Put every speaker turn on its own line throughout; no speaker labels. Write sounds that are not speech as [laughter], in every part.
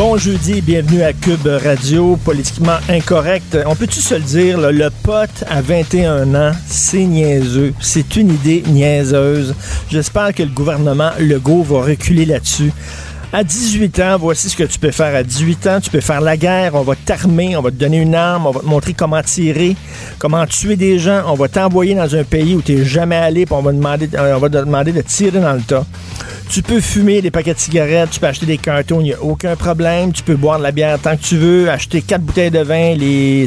Bon jeudi, bienvenue à Cube Radio, politiquement incorrect. On peut-tu se le dire, le pote à 21 ans, c'est niaiseux. C'est une idée niaiseuse. J'espère que le gouvernement Legault va reculer là-dessus. À 18 ans, voici ce que tu peux faire. À 18 ans, tu peux faire la guerre, on va t'armer, on va te donner une arme, on va te montrer comment tirer, comment tuer des gens, on va t'envoyer dans un pays où tu n'es jamais allé, puis on va, euh, on va te demander de tirer dans le tas. Tu peux fumer des paquets de cigarettes, tu peux acheter des cartons, il n'y a aucun problème. Tu peux boire de la bière tant que tu veux, acheter quatre bouteilles de vin, les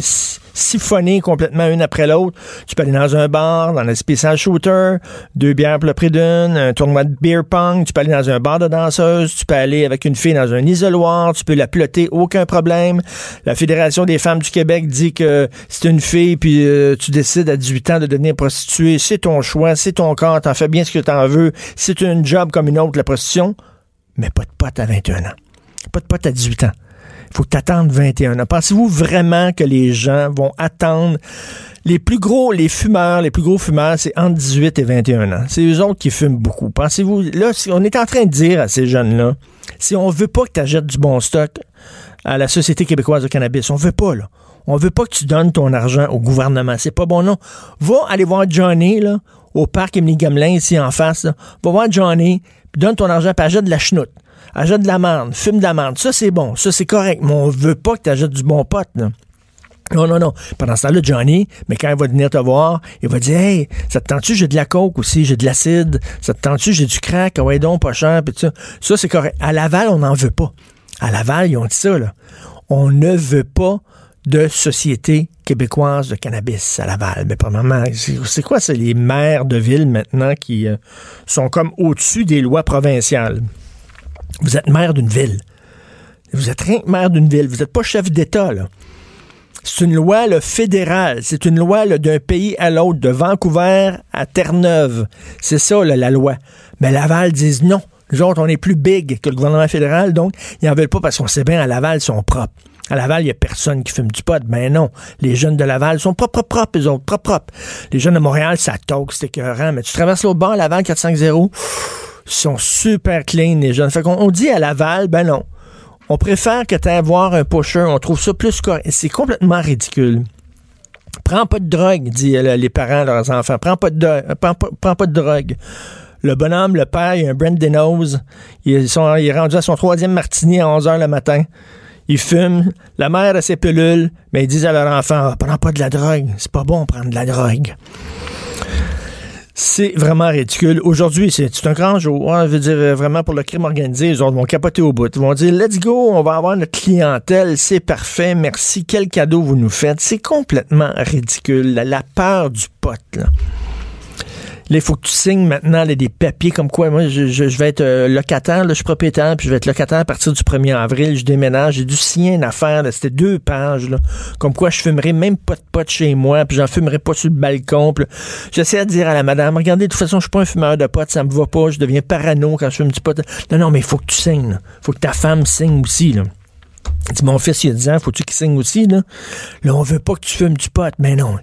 siphonner complètement une après l'autre. Tu peux aller dans un bar, dans un spécial shooter, deux bières pour le prix d'une, un tournoi de beer pong, tu peux aller dans un bar de danseuse, tu peux aller avec une fille dans un isoloir, tu peux la plotter, aucun problème. La Fédération des femmes du Québec dit que c'est une fille puis euh, tu décides à 18 ans de devenir prostituée, c'est ton choix, c'est ton corps, t'en fais bien ce que t'en veux, c'est une job comme une autre, la prostitution, mais pas de pote à 21 ans. Pas de pote à 18 ans faut que tu attendes 21 ans. Pensez-vous vraiment que les gens vont attendre? Les plus gros, les fumeurs, les plus gros fumeurs, c'est entre 18 et 21 ans. C'est eux autres qui fument beaucoup. Pensez-vous, là, on est en train de dire à ces jeunes-là, si on veut pas que tu achètes du bon stock à la Société québécoise de cannabis, on veut pas, là. On veut pas que tu donnes ton argent au gouvernement. C'est pas bon, non. Va aller voir Johnny, là, au parc Emily Gamelin, ici en face, là. Va voir Johnny, puis donne ton argent, puis achète de la chenoute achète de la merde, fume de la merde. Ça, c'est bon. Ça, c'est correct. Mais on veut pas que tu du bon pote, là. Non, non, non. Pendant ce temps-là, Johnny, mais quand il va venir te voir, il va dire Hey, ça te tente-tu, j'ai de la coke aussi, j'ai de l'acide, ça te tente-tu, j'ai du crack, ouais donc, pas cher, pis ça. Ça, c'est correct. À Laval, on n'en veut pas. À Laval, ils ont dit ça, là. On ne veut pas de société québécoise de cannabis à Laval. Mais premièrement, c'est quoi, c'est les maires de ville maintenant qui euh, sont comme au-dessus des lois provinciales? Vous êtes maire d'une ville. Vous êtes rien que maire d'une ville. Vous n'êtes pas chef d'État, là. C'est une loi là, fédérale. C'est une loi d'un pays à l'autre, de Vancouver à Terre-Neuve. C'est ça, là, la loi. Mais Laval disent non. Nous autres, on est plus big que le gouvernement fédéral, donc ils n'en veulent pas parce qu'on sait bien, à Laval, ils sont propres. À Laval, il n'y a personne qui fume du pot. Ben non. Les jeunes de Laval sont propres, propres, eux autres, propres, propres. Les jeunes de Montréal, ça toque, c'est écœurant. Mais tu traverses l'autre bord, à Laval 450, ils sont super clean, les jeunes. Fait qu'on on dit à Laval, ben non. On préfère que tu aies voir un pusher. On trouve ça plus correct. C'est complètement ridicule. Prends pas de drogue, dit les parents à leurs enfants. Prends pas de, prends pas, prends pas de drogue. Le bonhomme, le père, il a un Brandon Nose. Il, il est rendu à son troisième martini à 11 h le matin. Il fume. La mère a ses pilules. Mais ils disent à leur enfant, ah, prends pas de la drogue. C'est pas bon prendre de la drogue. C'est vraiment ridicule. Aujourd'hui, c'est un grand jour. Je veux dire, euh, vraiment, pour le crime organisé, autres vont capoter au bout. Ils vont dire, let's go, on va avoir notre clientèle, c'est parfait, merci, quel cadeau vous nous faites. C'est complètement ridicule. La, la peur du pote, là. Il faut que tu signes maintenant des papiers comme quoi, moi, je, vais être euh, locataire, je suis propriétaire, puis je vais être locataire à partir du 1er avril, je déménage, j'ai dû signer une affaire, c'était deux pages, là, comme quoi je fumerai même pas de pot chez moi, puis j'en fumerai pas sur le balcon. J'essaie de dire à la madame, regardez, de toute façon, je suis pas un fumeur de pot, ça me va pas, je deviens parano quand je fume du pot. Non, non, mais il faut que tu signes, il faut que ta femme signe aussi, là. Dit, mon fils, il a 10 ans, faut-tu qu'il signe aussi, là? Là, on veut pas que tu fumes du pot, mais non.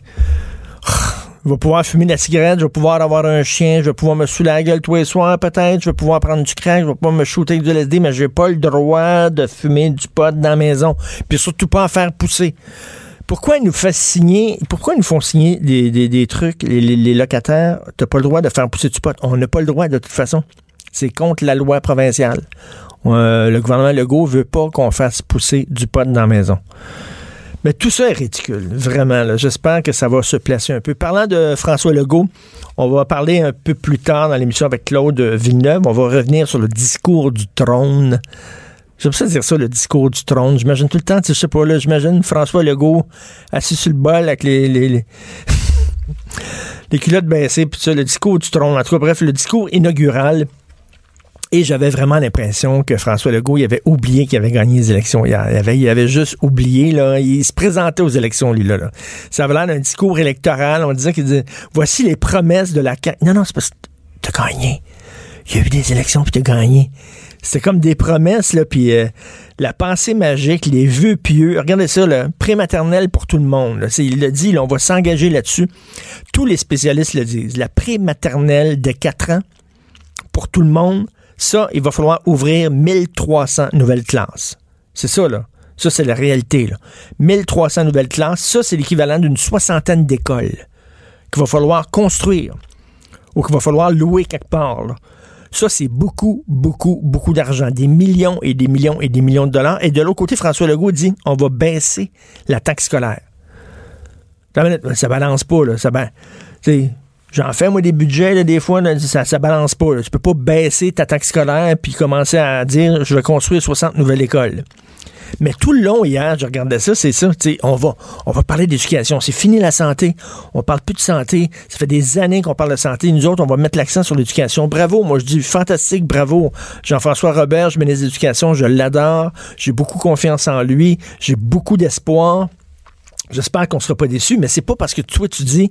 Je vais pouvoir fumer de la cigarette, je vais pouvoir avoir un chien, je vais pouvoir me saouler la gueule tous les soirs peut-être, je vais pouvoir prendre du crack, je vais pouvoir me shooter avec du LSD, mais j'ai pas le droit de fumer du pot dans la maison. Puis surtout pas en faire pousser. Pourquoi ils nous font signer, pourquoi ils nous font signer des, trucs, les, locataires, t'as pas le droit de faire pousser du pot. On n'a pas le droit de toute façon. C'est contre la loi provinciale. Euh, le gouvernement Legault veut pas qu'on fasse pousser du pot dans la maison. Mais tout ça est ridicule, vraiment. J'espère que ça va se placer un peu. Parlant de François Legault, on va parler un peu plus tard dans l'émission avec Claude Villeneuve. On va revenir sur le discours du trône. J'aime ça dire ça, le discours du trône. J'imagine tout le temps, tu sais, je sais pas, là, j'imagine François Legault assis sur le bol avec les, les [laughs] culottes baissées, puis ça, le discours du trône. En tout cas, bref, le discours inaugural. Et j'avais vraiment l'impression que François Legault, il avait oublié qu'il avait gagné les élections hier. Il avait, il avait juste oublié, là. Il se présentait aux élections, lui, là. là. Ça avait l'air d'un discours électoral. On disait qu'il disait, voici les promesses de la CAQ. Non, non, c'est parce que t'as gagné. Il y a eu des élections, puis t'as gagné. C'était comme des promesses, là, puis euh, la pensée magique, les vœux pieux. Regardez ça, là, prématernelle pour tout le monde. là. Il l'a dit, là, on va s'engager là-dessus. Tous les spécialistes le disent. La prématernelle de 4 ans pour tout le monde, ça, il va falloir ouvrir 1300 nouvelles classes. C'est ça, là. Ça, c'est la réalité, là. 1300 nouvelles classes, ça, c'est l'équivalent d'une soixantaine d'écoles qu'il va falloir construire ou qu'il va falloir louer quelque part, là. Ça, c'est beaucoup, beaucoup, beaucoup d'argent. Des millions et des millions et des millions de dollars. Et de l'autre côté, François Legault dit on va baisser la taxe scolaire. Ça balance pas, là. Ça, ba- tu sais, J'en fais, moi, des budgets, là, des fois, ça, ça balance pas. là. Tu peux pas baisser ta taxe scolaire puis commencer à dire je vais construire 60 nouvelles écoles. Mais tout le long, hier, je regardais ça, c'est ça. On va, on va parler d'éducation. C'est fini la santé. On parle plus de santé. Ça fait des années qu'on parle de santé. Nous autres, on va mettre l'accent sur l'éducation. Bravo, moi je dis fantastique, bravo. Jean-François Robert, je ministre de l'Éducation, je l'adore. J'ai beaucoup confiance en lui. J'ai beaucoup d'espoir. J'espère qu'on sera pas déçus, mais c'est pas parce que toi tu dis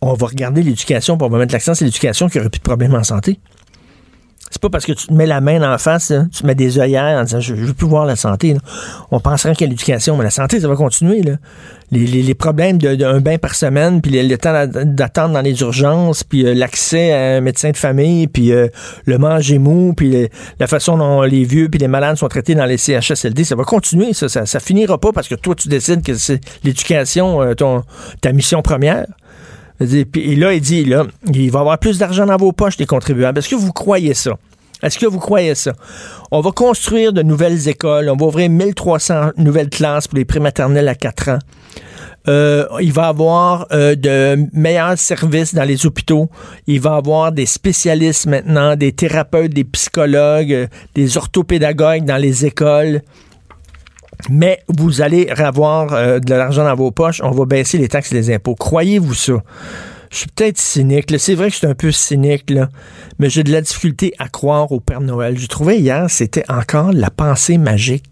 on va regarder l'éducation, puis on va mettre l'accent sur l'éducation qu'il n'y aurait plus de problème en santé. C'est pas parce que tu te mets la main en face, tu te mets des œillères en disant je, je veux plus voir la santé. là. On penserait qu'à l'éducation, mais la santé, ça va continuer. Les, problèmes d'un bain par semaine, puis le, temps d'a- d'attendre dans les urgences, puis euh, l'accès à un médecin de famille, puis euh, le manger mou, puis le- la façon dont les vieux puis les malades sont traités dans les CHSLD, ça va continuer. Ça, ça, ça finira pas parce que toi, tu décides que c'est l'éducation, euh, ta mission première. Et là, il dit, là, il va y avoir plus d'argent dans vos poches, les contribuables. Est-ce que vous croyez ça? Est-ce que vous croyez ça? On va construire de nouvelles écoles. On va ouvrir 1300 nouvelles classes pour les prématernelles à 4 ans. Euh, il va avoir euh, de meilleurs services dans les hôpitaux. Il va avoir des spécialistes maintenant, des thérapeutes, des psychologues, euh, des orthopédagogues dans les écoles. Mais vous allez avoir euh, de l'argent dans vos poches. On va baisser les taxes et les impôts. Croyez-vous ça? Je suis peut-être cynique. C'est vrai que je suis un peu cynique, là, mais j'ai de la difficulté à croire au Père Noël. Je trouvais hier, c'était encore la pensée magique.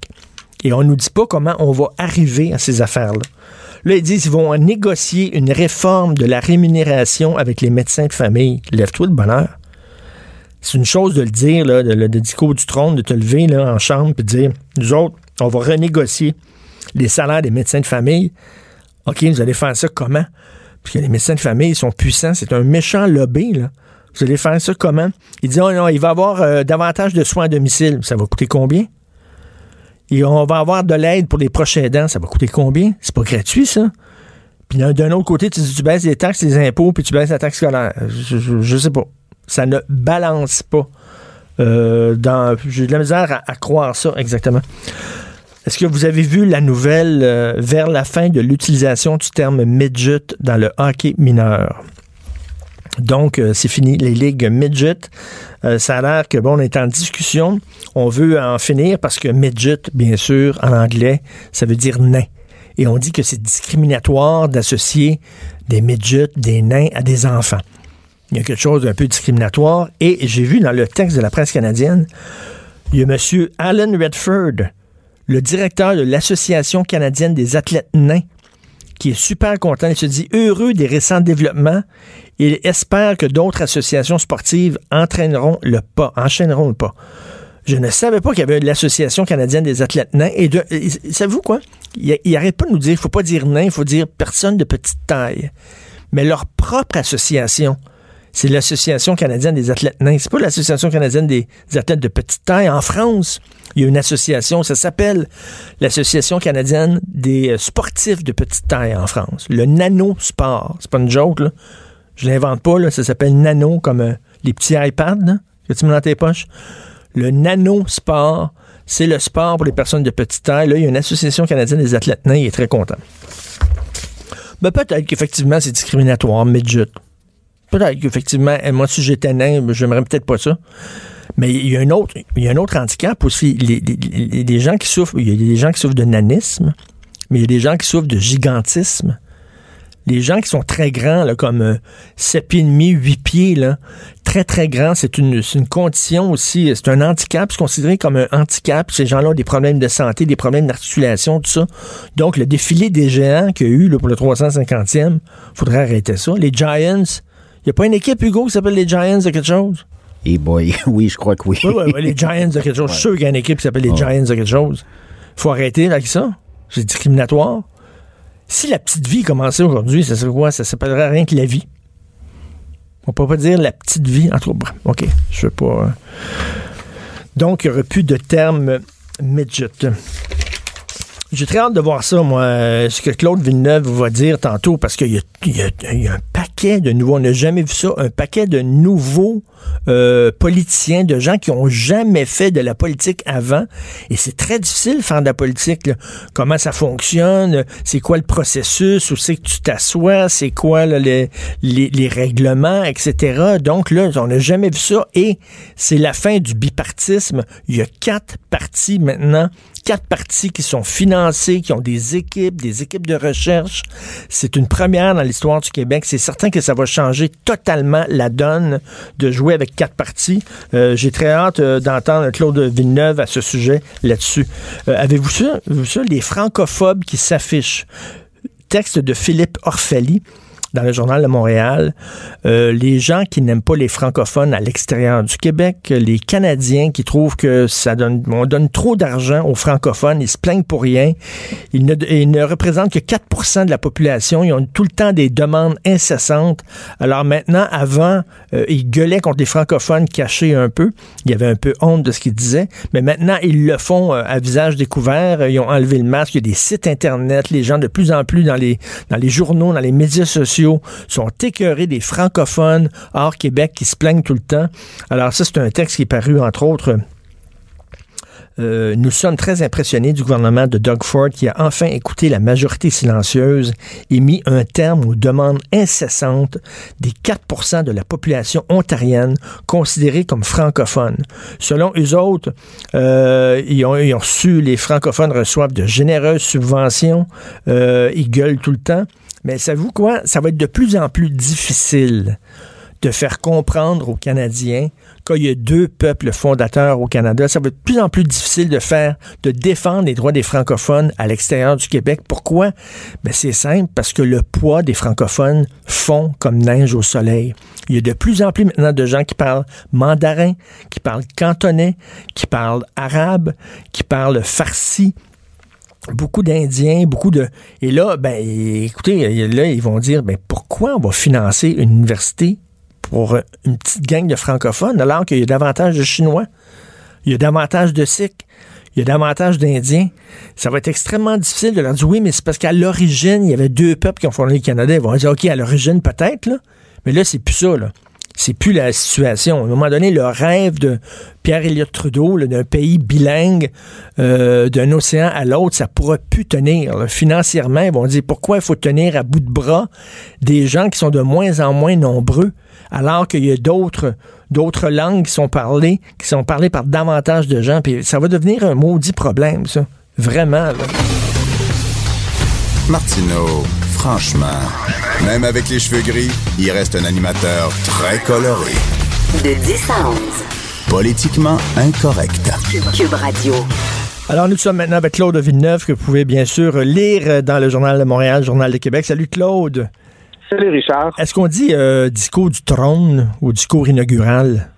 Et on nous dit pas comment on va arriver à ces affaires-là. Là, ils disent qu'ils vont négocier une réforme de la rémunération avec les médecins de famille. Lève-toi de bonheur. C'est une chose de le dire, là, de, le discours du trône, de te lever là, en chambre et de dire nous autres, on va renégocier les salaires des médecins de famille. OK, vous allez faire ça comment? Parce que les médecins de famille sont puissants. C'est un méchant lobby, là. Vous allez faire ça comment? Il dit, oh non, il va avoir euh, davantage de soins à domicile. Ça va coûter combien? Et on va avoir de l'aide pour les prochains aidants. Ça va coûter combien? C'est pas gratuit, ça. Puis d'un autre côté, tu dis, tu baisses les taxes, les impôts, puis tu baisses la taxe scolaire. Je, je, sais pas. Ça ne balance pas. Euh, j'ai de la misère à croire ça exactement. Est-ce que vous avez vu la nouvelle euh, vers la fin de l'utilisation du terme midget dans le hockey mineur? Donc, euh, c'est fini, les ligues midget. Euh, ça a l'air que, bon, on est en discussion. On veut en finir parce que midget, bien sûr, en anglais, ça veut dire nain. Et on dit que c'est discriminatoire d'associer des midgets, des nains, à des enfants. Il y a quelque chose d'un peu discriminatoire. Et j'ai vu dans le texte de la presse canadienne, il y a M. Alan Redford, le directeur de l'Association canadienne des athlètes nains, qui est super content. Il se dit heureux des récents développements. Il espère que d'autres associations sportives entraîneront le pas, enchaîneront le pas. Je ne savais pas qu'il y avait l'Association canadienne des athlètes nains. Et, de, savez-vous quoi? Il, il arrête pas de nous dire, il faut pas dire nain, il faut dire personne de petite taille. Mais leur propre association, c'est l'Association canadienne des athlètes nains. C'est pas l'Association canadienne des, athlètes de petite taille. En France, il y a une association, ça s'appelle l'Association canadienne des sportifs de petite taille en France. Le nano-sport. C'est pas une joke, là. Je l'invente pas, là. Ça s'appelle nano, comme euh, les petits iPads, là, que tu mets dans tes poches. Le nano-sport, c'est le sport pour les personnes de petite taille. Là, il y a une association canadienne des athlètes nains, il est très content. Ben, peut-être qu'effectivement, c'est discriminatoire, midget. Peut-être qu'effectivement, eh, moi, si j'étais nain, ben, j'aimerais peut-être pas ça. Mais il y a un autre, il y a un autre handicap aussi. Les, les- les- gens qui souffrent, il y a des gens qui souffrent de nanisme, mais il y a des gens qui souffrent de gigantisme. Les gens qui sont très grands, là, comme euh, 7 pieds et demi, 8 pieds, là, très, très grands, c'est une, une condition aussi, c'est un handicap, c'est considéré comme un handicap. Ces gens-là ont des problèmes de santé, des problèmes d'articulation, tout ça. Donc, le défilé des géants qu'il y a eu là, pour le 350e, faudrait arrêter ça. Les Giants, il n'y a pas une équipe, Hugo, qui s'appelle les Giants de quelque chose?
Et boy, [laughs] oui, je crois que oui.
Oui, oui, oui, les Giants de quelque chose. Je suis sûr qu'il y a une équipe qui s'appelle les Giants de quelque chose. faut arrêter avec ça. C'est discriminatoire. Si la petite vie commençait aujourd'hui, ça serait quoi? Ça s'appellerait rien que la vie. On peut pas dire la petite vie. En tout cas, OK. Je sais pas. hein. Donc, il n'y aurait plus de terme midget. J'ai très hâte de voir ça, moi, euh, ce que Claude Villeneuve va dire tantôt, parce qu'il y y y a un paquet de nouveaux, on n'a jamais vu ça, un paquet de nouveaux euh, politiciens, de gens qui ont jamais fait de la politique avant. Et c'est très difficile de faire de la politique. là. Comment ça fonctionne, c'est quoi le processus, où c'est que tu t'assois, c'est quoi là, les, les, les règlements, etc. Donc là, on n'a jamais vu ça. Et c'est la fin du bipartisme. Il y a quatre partis maintenant quatre partis qui sont financés, qui ont des équipes, des équipes de recherche. C'est une première dans l'histoire du Québec. C'est certain que ça va changer totalement la donne de jouer avec quatre partis. Euh, J'ai très hâte euh, d'entendre Claude Villeneuve à ce sujet là-dessus. Euh, Avez-vous ça, vu ça, les francophobes qui s'affichent? Texte de Philippe Orphalie dans le journal de Montréal, euh, les gens qui n'aiment pas les francophones à l'extérieur du Québec, les Canadiens qui trouvent que ça donne, on donne trop d'argent aux francophones, ils se plaignent pour rien. Ils ne, ils ne représentent que 4 de la population. Ils ont tout le temps des demandes incessantes. Alors maintenant, avant, euh, ils gueulaient contre les francophones cachés un peu. Il y avait un peu honte de ce qu'ils disaient. Mais maintenant, ils le font euh, à visage découvert. Ils ont enlevé le masque. Il y a des sites Internet. Les gens, de plus en plus, dans les, dans les journaux, dans les médias sociaux, sont écœurés des francophones hors Québec qui se plaignent tout le temps. Alors ça, c'est un texte qui est paru, entre autres, euh, nous sommes très impressionnés du gouvernement de Doug Ford qui a enfin écouté la majorité silencieuse et mis un terme aux demandes incessantes des 4% de la population ontarienne considérée comme francophone. Selon eux autres, euh, ils, ont, ils ont reçu, les francophones reçoivent de généreuses subventions, euh, ils gueulent tout le temps. Mais savez-vous quoi? Ça va être de plus en plus difficile de faire comprendre aux Canadiens qu'il y a deux peuples fondateurs au Canada. Ça va être de plus en plus difficile de faire, de défendre les droits des francophones à l'extérieur du Québec. Pourquoi? Ben, c'est simple, parce que le poids des francophones fond comme neige au soleil. Il y a de plus en plus maintenant de gens qui parlent mandarin, qui parlent cantonais, qui parlent arabe, qui parlent farsi, beaucoup d'Indiens, beaucoup de... Et là, ben, écoutez, là, ils vont dire, ben, pourquoi on va financer une université pour une petite gang de francophones alors qu'il y a davantage de Chinois, il y a davantage de Sikhs, il y a davantage d'Indiens. Ça va être extrêmement difficile de leur dire, oui, mais c'est parce qu'à l'origine, il y avait deux peuples qui ont fondé le Canada. Ils vont dire, OK, à l'origine, peut-être, là. Mais là, c'est plus ça, là c'est plus la situation. À un moment donné, le rêve de Pierre Elliott Trudeau, d'un pays bilingue, euh, d'un océan à l'autre, ça pourra plus tenir. Financièrement, ils vont dire pourquoi il faut tenir à bout de bras des gens qui sont de moins en moins nombreux, alors qu'il y a d'autres d'autres langues qui sont parlées, qui sont parlées par davantage de gens. Puis ça va devenir un maudit problème, ça. Vraiment. Là.
Martineau, franchement, même avec les cheveux gris, il reste un animateur très coloré.
De 10 à 11.
Politiquement incorrect.
Cube Radio.
Alors, nous sommes maintenant avec Claude Villeneuve, que vous pouvez bien sûr lire dans le Journal de Montréal, Journal de Québec. Salut Claude.
Salut Richard.
Est-ce qu'on dit euh, discours du trône ou discours inaugural?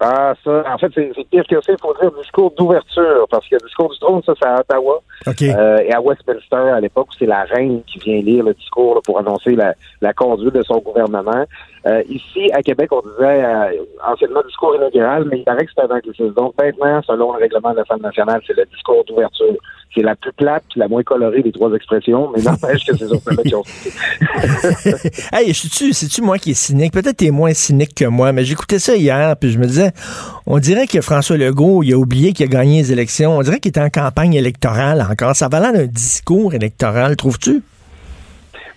Ah, ça, en fait, c'est pire que ça. Il faut dire discours d'ouverture, parce que le discours du trône, ça, c'est à Ottawa.
OK.
Euh, et à Westminster, à l'époque, c'est la reine qui vient lire le discours là, pour annoncer la, la conduite de son gouvernement. Euh, ici, à Québec, on disait euh, anciennement discours inaugural, mais il paraît que c'est un anglicisme. Donc maintenant, selon le règlement de l'Assemblée nationale, c'est le discours d'ouverture. C'est la plus plate puis la moins colorée des trois expressions, mais n'empêche que c'est sur celle-là qu'ils ont
hey, c'est-tu, c'est-tu moi qui est cynique? Peut-être t'es moins cynique que moi, mais j'écoutais ça hier, puis je me disais, on dirait que François Legault, il a oublié qu'il a gagné les élections. On dirait qu'il était en campagne électorale encore. Ça va l'air d'un discours électoral, trouves-tu?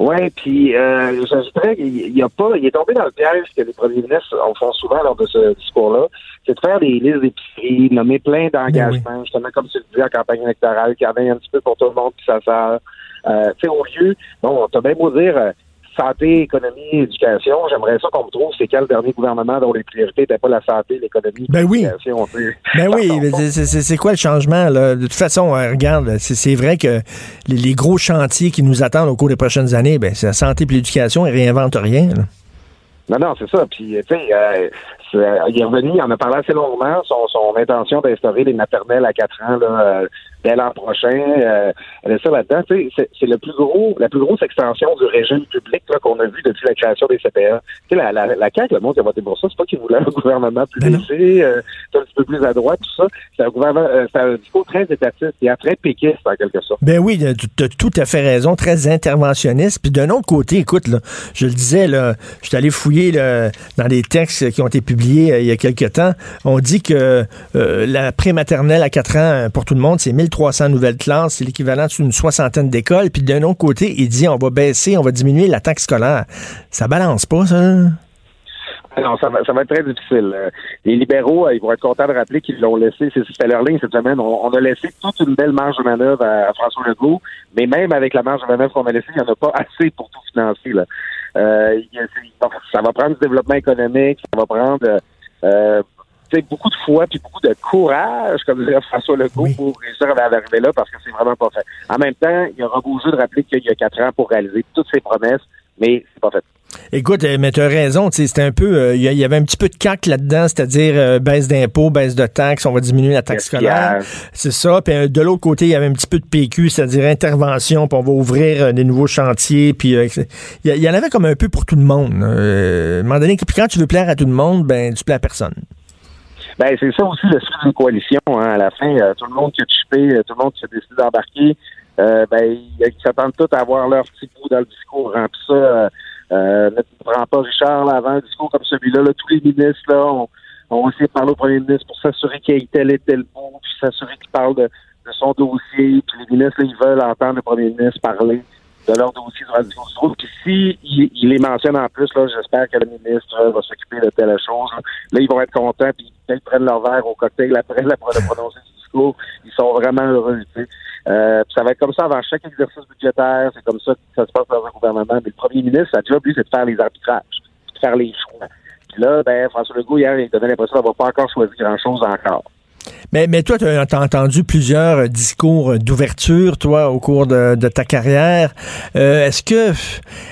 Oui, puis euh, j'ajouterais qu'il y a pas, il est tombé dans le piège que les premiers ministres en font souvent lors de ce discours-là, c'est de faire des listes d'épicerie, nommer plein d'engagements, justement comme tu le disais en campagne électorale, qu'il y en ait un petit peu pour tout le monde, puis ça sert. Euh, tu sais, au lieu, bon, t'as bien beau dire euh, santé, économie, éducation, j'aimerais ça qu'on me trouve c'est quel dernier gouvernement dont les priorités n'étaient pas la santé, l'économie,
Ben oui.
l'éducation.
Ben oui, [laughs] c'est- quoi le changement? Là? De toute façon, euh, regarde, c'est vrai que les, les gros chantiers qui nous attendent au cours des prochaines années, ben, c'est la santé et l'éducation, ils réinventent rien. là.
Non, non, c'est ça. Puis, tu sais, euh, euh, il est revenu, il en a parlé assez longuement, son, son intention d'instaurer des maternelles à 4 ans là, euh, dès l'an prochain. Euh, elle est ça là-dedans. Tu sais, c'est- c'est le plus gros, la plus grosse extension du régime public là, qu'on a vu depuis la création des CPA. Tu sais, la, la, la CAQ, le monde qui a voté pour ça, c'est pas qu'ils voulaient un gouvernement plus
Ben
laissé, euh, un petit peu plus à droite, tout ça. C'est un gouvernement, euh, c'est un discours très étatiste et très péquiste, en quelque sorte.
Ben oui, tu as tout à fait raison, très interventionniste. Puis d'un autre côté, écoute, là, je le disais, là, je suis allé fouiller là, dans des textes qui ont été publiés euh, il y a quelques temps. On dit que euh, la prématernelle à 4 ans euh, pour tout le monde, c'est 1300 nouvelles classes, c'est l'équivalent d'une soixantaine d'écoles. Puis d'un autre côté, il dit on va baisser, on va diminuer la taxe scolaire. Ça balance pas, ça?
Ah Non, ça va, ça va être très difficile. Euh, Les libéraux, euh, ils vont être contents de rappeler qu'ils l'ont laissé, c'est- c'était leur ligne cette semaine. On, a laissé toute une belle marge de manœuvre à, François Legault, mais même avec la marge de manœuvre qu'on a laissée, il n'y en a pas assez pour tout financer. Euh, ça va prendre du développement économique, ça va prendre beaucoup de foi puis beaucoup de courage, comme dirait François Legault,
Oui.
pour réussir à arriver là parce que c'est vraiment pas fait. En même temps, il y aura beau jeu de rappeler qu'il y a quatre ans pour réaliser toutes ces promesses, mais c'est pas fait.
Écoute, euh, mais tu as raison, c'était un peu, euh, il y, avait un petit peu de cac là-dedans, c'est-à-dire euh, baisse d'impôts, baisse de taxes, on va diminuer la taxe scolaire. C'est ça. Puis euh, de l'autre côté, il y avait un petit peu de PQ, c'est-à-dire intervention, puis on va ouvrir des nouveaux chantiers. Puis il y, en avait comme un peu pour tout le monde. À un moment donné, puis quand tu veux plaire à tout le monde, ben tu plais à personne.
Ben, c'est ça aussi le sujet d'une coalition. Hein. À la fin, euh, tout le monde qui a chipé, euh, tout le monde qui a décidé d'embarquer, euh, ben, ils, s'attendent tous à avoir leur petit bout dans le discours. Hein. Puis ça, euh, euh, ne prends pas Richard là, avant un discours comme celui-là. Là, tous les ministres là, ont, ont essayé de parler au premier ministre pour s'assurer qu'il y ait tel et tel bout, puis s'assurer qu'il parle de, de son dossier. Puis les ministres, là, ils veulent entendre le premier ministre parler de leur dossier le discours. Puis si il, les mentionne en plus, là, j'espère que le ministre euh, va s'occuper de telle chose. Là, ils vont être contents, puis peut-être prennent leur verre au cocktail après la le prononcer du discours. Ils sont vraiment heureux. Tu sais. Euh, puis ça va être comme ça avant chaque exercice budgétaire. C'est comme ça que ça se passe dans un gouvernement. Mais le premier ministre, sa job, lui, c'est de faire les arbitrages, de faire les choix. Puis là, ben, François Legault, hier, il donnait l'impression d'avoir pas encore choisi grand-chose encore.
Mais, mais toi, tu as, entendu plusieurs discours d'ouverture, toi, au cours de, ta carrière. Euh, est-ce que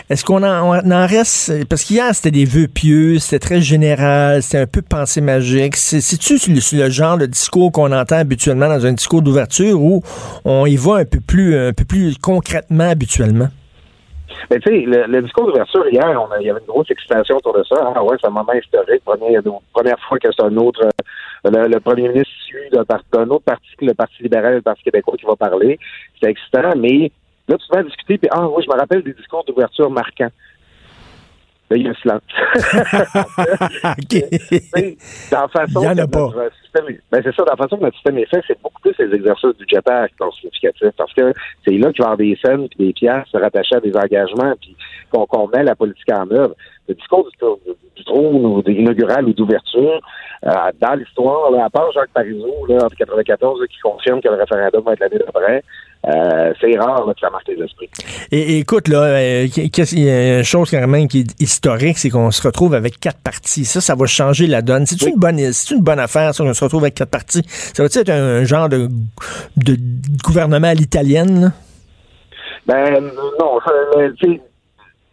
est-ce qu'on en, en reste parce qu'hier c'était des vœux pieux, c'était très général, c'était un peu pensée magique. C'est c'est-tu le, le genre de discours qu'on entend habituellement dans un discours d'ouverture où on y va un peu plus un peu plus concrètement habituellement?
Mais tu sais, le, le discours d'ouverture hier, on a- il y avait une grosse excitation autour de ça. Ah ouais, c'est un moment historique. Première, première fois que c'est un autre, le, le premier ministre par- d'un autre parti que le Parti libéral et le Parti québécois qui va parler. C'est excitant, mais là, tu vas discuter, puis ah oui, je me rappelle des discours d'ouverture marquants. Là, il y a un silence.
OK.
Tu sais, dans la façon
Il en a
que
pas.
système ben c'est ça, dans la façon que notre système est fait, c'est beaucoup plus les exercices budgétaires qui sont significatifs parce que c'est là qu'il va y avoir des scènes puis des pièces rattachées à des engagements puis qu'on qu'on met la politique en œuvre. Le discours du, du trône ou de- inaugural ou d'ouverture, euh, dans l'histoire, à part Jacques Parizeau, là, en 94, là, qui confirme que le référendum va être l'année d'après, euh, c'est rare là, que ça marque les esprits.
Et, écoute, là, euh, il y a une chose quand même qui est historique, c'est qu'on se retrouve avec quatre partis. Ça, ça va changer la donne. C'est une bonne, c'est une bonne affaire, ça, qu'on se retrouve avec quatre partis. Ça va être un, genre de, de gouvernement à l'italienne, là?
Ben non, euh,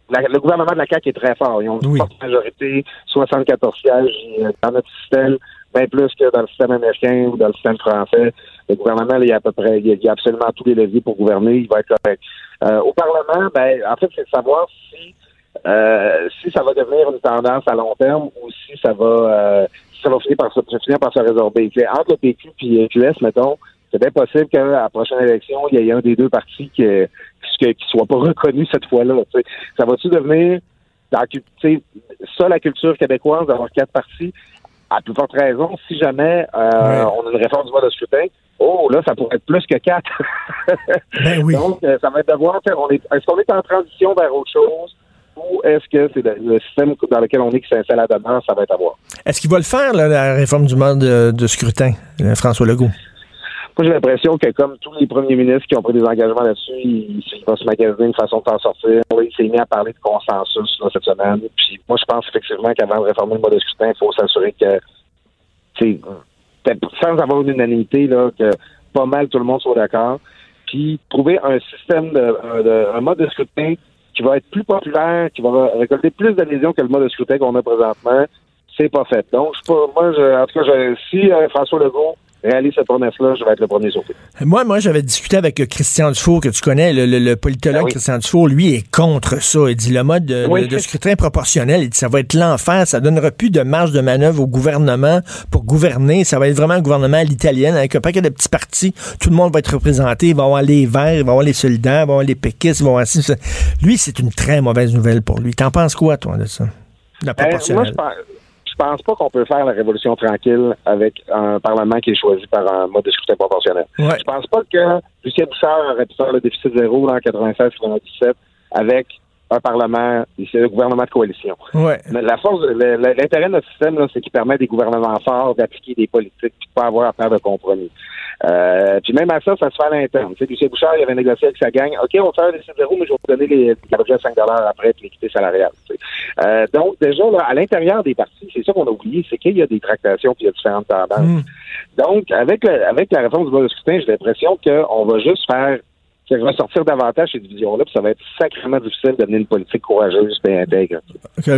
la- le gouvernement de la CAQ est très fort. Ils ont une
Oui.
forte majorité, 74 sièges euh, dans notre système, bien plus que dans le système américain ou dans le système français. Le gouvernement, il y a à peu près, il y a, absolument tous les leviers pour gouverner. Il va être correct. Euh, au Parlement, ben, en fait, c'est de savoir si euh, si ça va devenir une tendance à long terme ou si ça va euh, si ça va finir par se, finir par se résorber. Entre le PQ et QS, mettons, c'est bien possible qu'à la prochaine élection, il y ait un des deux partis qui ne soit pas reconnu cette fois-là. Ça va-tu devenir ça la culture québécoise d'avoir quatre partis? À plus forte raison, si jamais euh,
Ouais.
on a une réforme du mode de scrutin, oh là, ça pourrait être plus que quatre. [laughs]
Ben oui.
Donc, euh, ça va être de voir, on est, est-ce qu'on est en transition vers autre chose ou est-ce que c'est le, système dans lequel on est qui s'installe à demain, ça va être à voir.
Est-ce qu'il va le faire, là, la réforme du mode de, de scrutin, euh, François Legault?
Moi, j'ai l'impression que comme tous les premiers ministres qui ont pris des engagements là-dessus, il, il va se magasiner une façon de s'en sortir. Il s'est mis à parler de consensus cette semaine. Puis moi, je pense effectivement qu'avant de réformer le mode de scrutin, il faut s'assurer que, sans avoir une unanimité, que pas mal tout le monde soit d'accord. Puis trouver un système de, un- de- un mode de scrutin qui va être plus populaire, qui va récolter plus d'adhésion que le mode de scrutin qu'on a présentement, c'est pas fait. Donc, je moi, je, en tout cas, je, si euh, François Legault réalise cette promesse-là, je vais être le premier sauté.
Moi, moi, j'avais discuté avec euh, Christian Dufour, que tu connais, le, le- le politologue
Ah oui.
Christian Dufour, lui est contre ça. Il dit le mode de,
Oui.
de- de scrutin proportionnel, il dit ça va être l'enfer, ça donnera plus de marge de manœuvre au gouvernement pour gouverner. Ça va être vraiment un gouvernement à l'italienne avec un paquet de petits partis. Tout le monde va être représenté. Il va y avoir les Verts, il va y avoir les solidaires, il va y avoir les péquistes, il va y avoir. Lui, c'est une très mauvaise nouvelle pour lui. T'en penses quoi, toi, de ça? De La
Ben, moi,
proportionnelle.
Pense, je pense pas qu'on peut faire la révolution tranquille avec un Parlement qui est choisi par un mode de scrutin proportionnel.
Ouais.
Je pense pas que Lucien Bouchard aurait pu faire le déficit zéro en 96-97 avec un Parlement, c'est le gouvernement de coalition.
Ouais.
Mais la force, l'intérêt de notre système, c'est qu'il permet à des gouvernements forts d'appliquer des politiques de pas avoir à faire de compromis. Euh, puis même à ça, ça se fait à l'interne. Tu sais, Lucien Bouchard, il avait négocié avec sa gang. OK, on fait un déficit zéro, mais je vais vous donner les, les à 5 après puis l'équité salariale. tu sais. Euh, donc, déjà, là, à l'intérieur des partis, c'est ça qu'on a oublié, c'est qu'il y a des tractations puis il y a différentes tendances.
Mm.
Donc, avec, le- avec la réforme du mode de scrutin, j'ai l'impression qu'on va juste faire faire ressortir davantage ces divisions-là, puis ça va être sacrément difficile de mener une politique courageuse et intègre.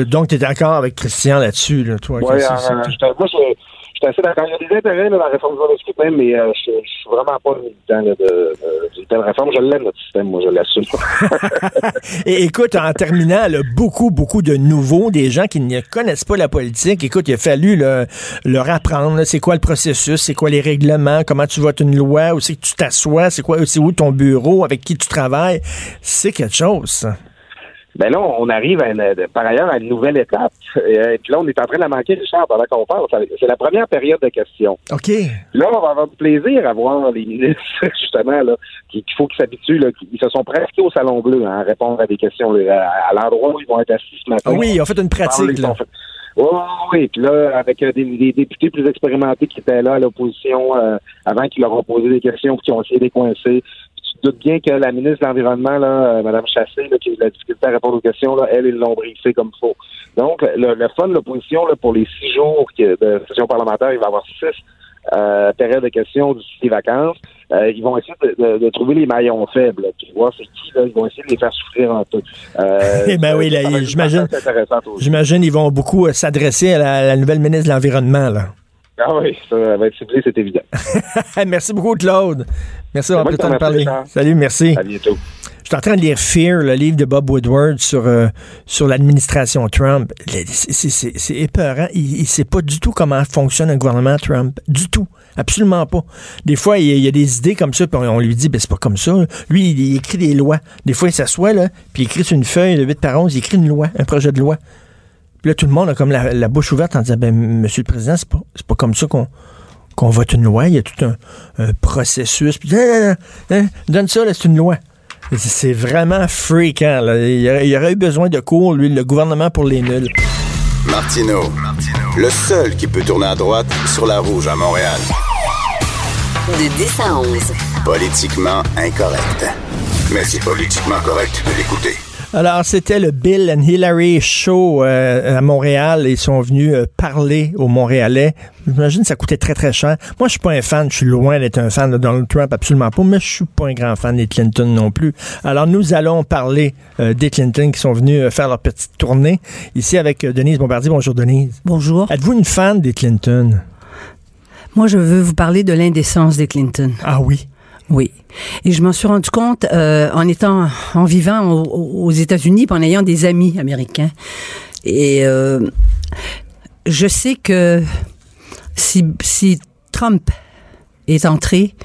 Donc, tu es d'accord avec Christian là-dessus, là, toi? c'est- c'est-
moi, je suis assez d'accord. Il y a des intérêts là, dans la réforme du de scrutin, mais euh, je, suis vraiment pas militant de, de, telle réforme. Je l'aime, notre système, moi, je l'assume. [laughs]
Et écoute, en terminant, là, beaucoup, beaucoup de nouveaux, des gens qui ne connaissent pas la politique. Écoute, il a fallu là, leur apprendre c'est quoi le processus, c'est quoi les règlements, comment tu votes une loi, où c'est que tu t'assois, c'est quoi, c'est où ton bureau, avec qui tu travailles. C'est quelque chose, ça.
Ben là, on arrive à une- par ailleurs à une nouvelle étape. Et, euh, puis là, on est en train de la manquer, Richard, pendant qu'on parle. C'est la première période de questions.
OK.
Là, on va avoir du plaisir à voir les ministres, [laughs] justement, là, qui- qu'il faut qu'ils s'habituent. Ils se sont pratiqués au Salon Bleu hein, à répondre à des questions là, à, à l'endroit où ils vont être assis ce matin.
Ah oui, ils ont fait une pratique, là.
fait- Oui, oui, oui. Puis là, avec euh, des, des députés plus expérimentés qui étaient là à l'opposition euh, avant qu'ils leur ont posé des questions puis qui ont essayé de les coincer. Puis tu te doutes bien que la ministre de l'Environnement, là, euh, Mme Chassé, là, qui a eu la difficulté à répondre aux questions, là, elle, ils l'ont briefé comme il faut. Donc, le, le fun de l'opposition, là, pour les six jours de session parlementaire, il va y avoir six euh, périodes de questions d'ici les vacances. Euh, ils vont essayer de, de- de trouver les maillons faibles, puis voir c'est qui, là, ils vont essayer de les faire souffrir un peu. Euh, [laughs]
Eh ben oui, j'imagine-. J'imagine ils vont beaucoup euh, s'adresser à la, à la nouvelle ministre de l'Environnement, là.
Ah oui, ça va être ciblé, c'est évident. [laughs]
merci beaucoup, Claude. Merci d'avoir pris le temps de parler. Salut, merci.
À bientôt.
Je suis en train de lire Fear, le livre de Bob Woodward sur, euh, sur l'administration Trump. C'est épeurant. Il ne sait pas du tout comment fonctionne un gouvernement Trump. Du tout. Absolument pas. Des fois, il y a, des idées comme ça, puis on, lui dit, ben, c'est pas comme ça. Lui, il, écrit des lois. Des fois, il s'assoit, là, puis il écrit sur une feuille de 8 par 11, il écrit une loi, un projet de loi. Puis là, tout le monde a comme la, la bouche ouverte en disant, ben, Monsieur le Président, c'est pas, c'est pas comme ça qu'on qu'on vote une loi. Il y a tout un, un processus. Puis, non, non, non, non, donne ça, c'est une loi. C'est vraiment freakant. Là. Il, y aurait, il y aurait eu besoin de cours, lui, le gouvernement pour les nuls.
Martino, le seul qui peut tourner à droite sur la rouge à Montréal.
De 10 à 11.
Politiquement incorrect. Mais c'est politiquement correct de l'écouter.
Alors, c'était le Bill and Hillary Show euh, à Montréal. Ils sont venus euh, parler aux Montréalais. J'imagine que ça coûtait très, très cher. Moi, je suis pas un fan. Je suis loin d'être un fan de Donald Trump, absolument pas. Mais je suis pas un grand fan des Clinton non plus. Alors, nous allons parler euh, des Clinton qui sont venus euh, faire leur petite tournée. Ici avec euh, Denise Bombardier. Bonjour, Denise.
Bonjour.
Êtes-vous une fan des Clinton?
Moi, je veux vous parler de l'indécence des Clinton.
Ah oui.
Oui. Et je m'en suis rendu compte euh, en étant, en vivant au- aux États-Unis, en ayant des amis américains. Et euh, je sais que si, si Trump est entré,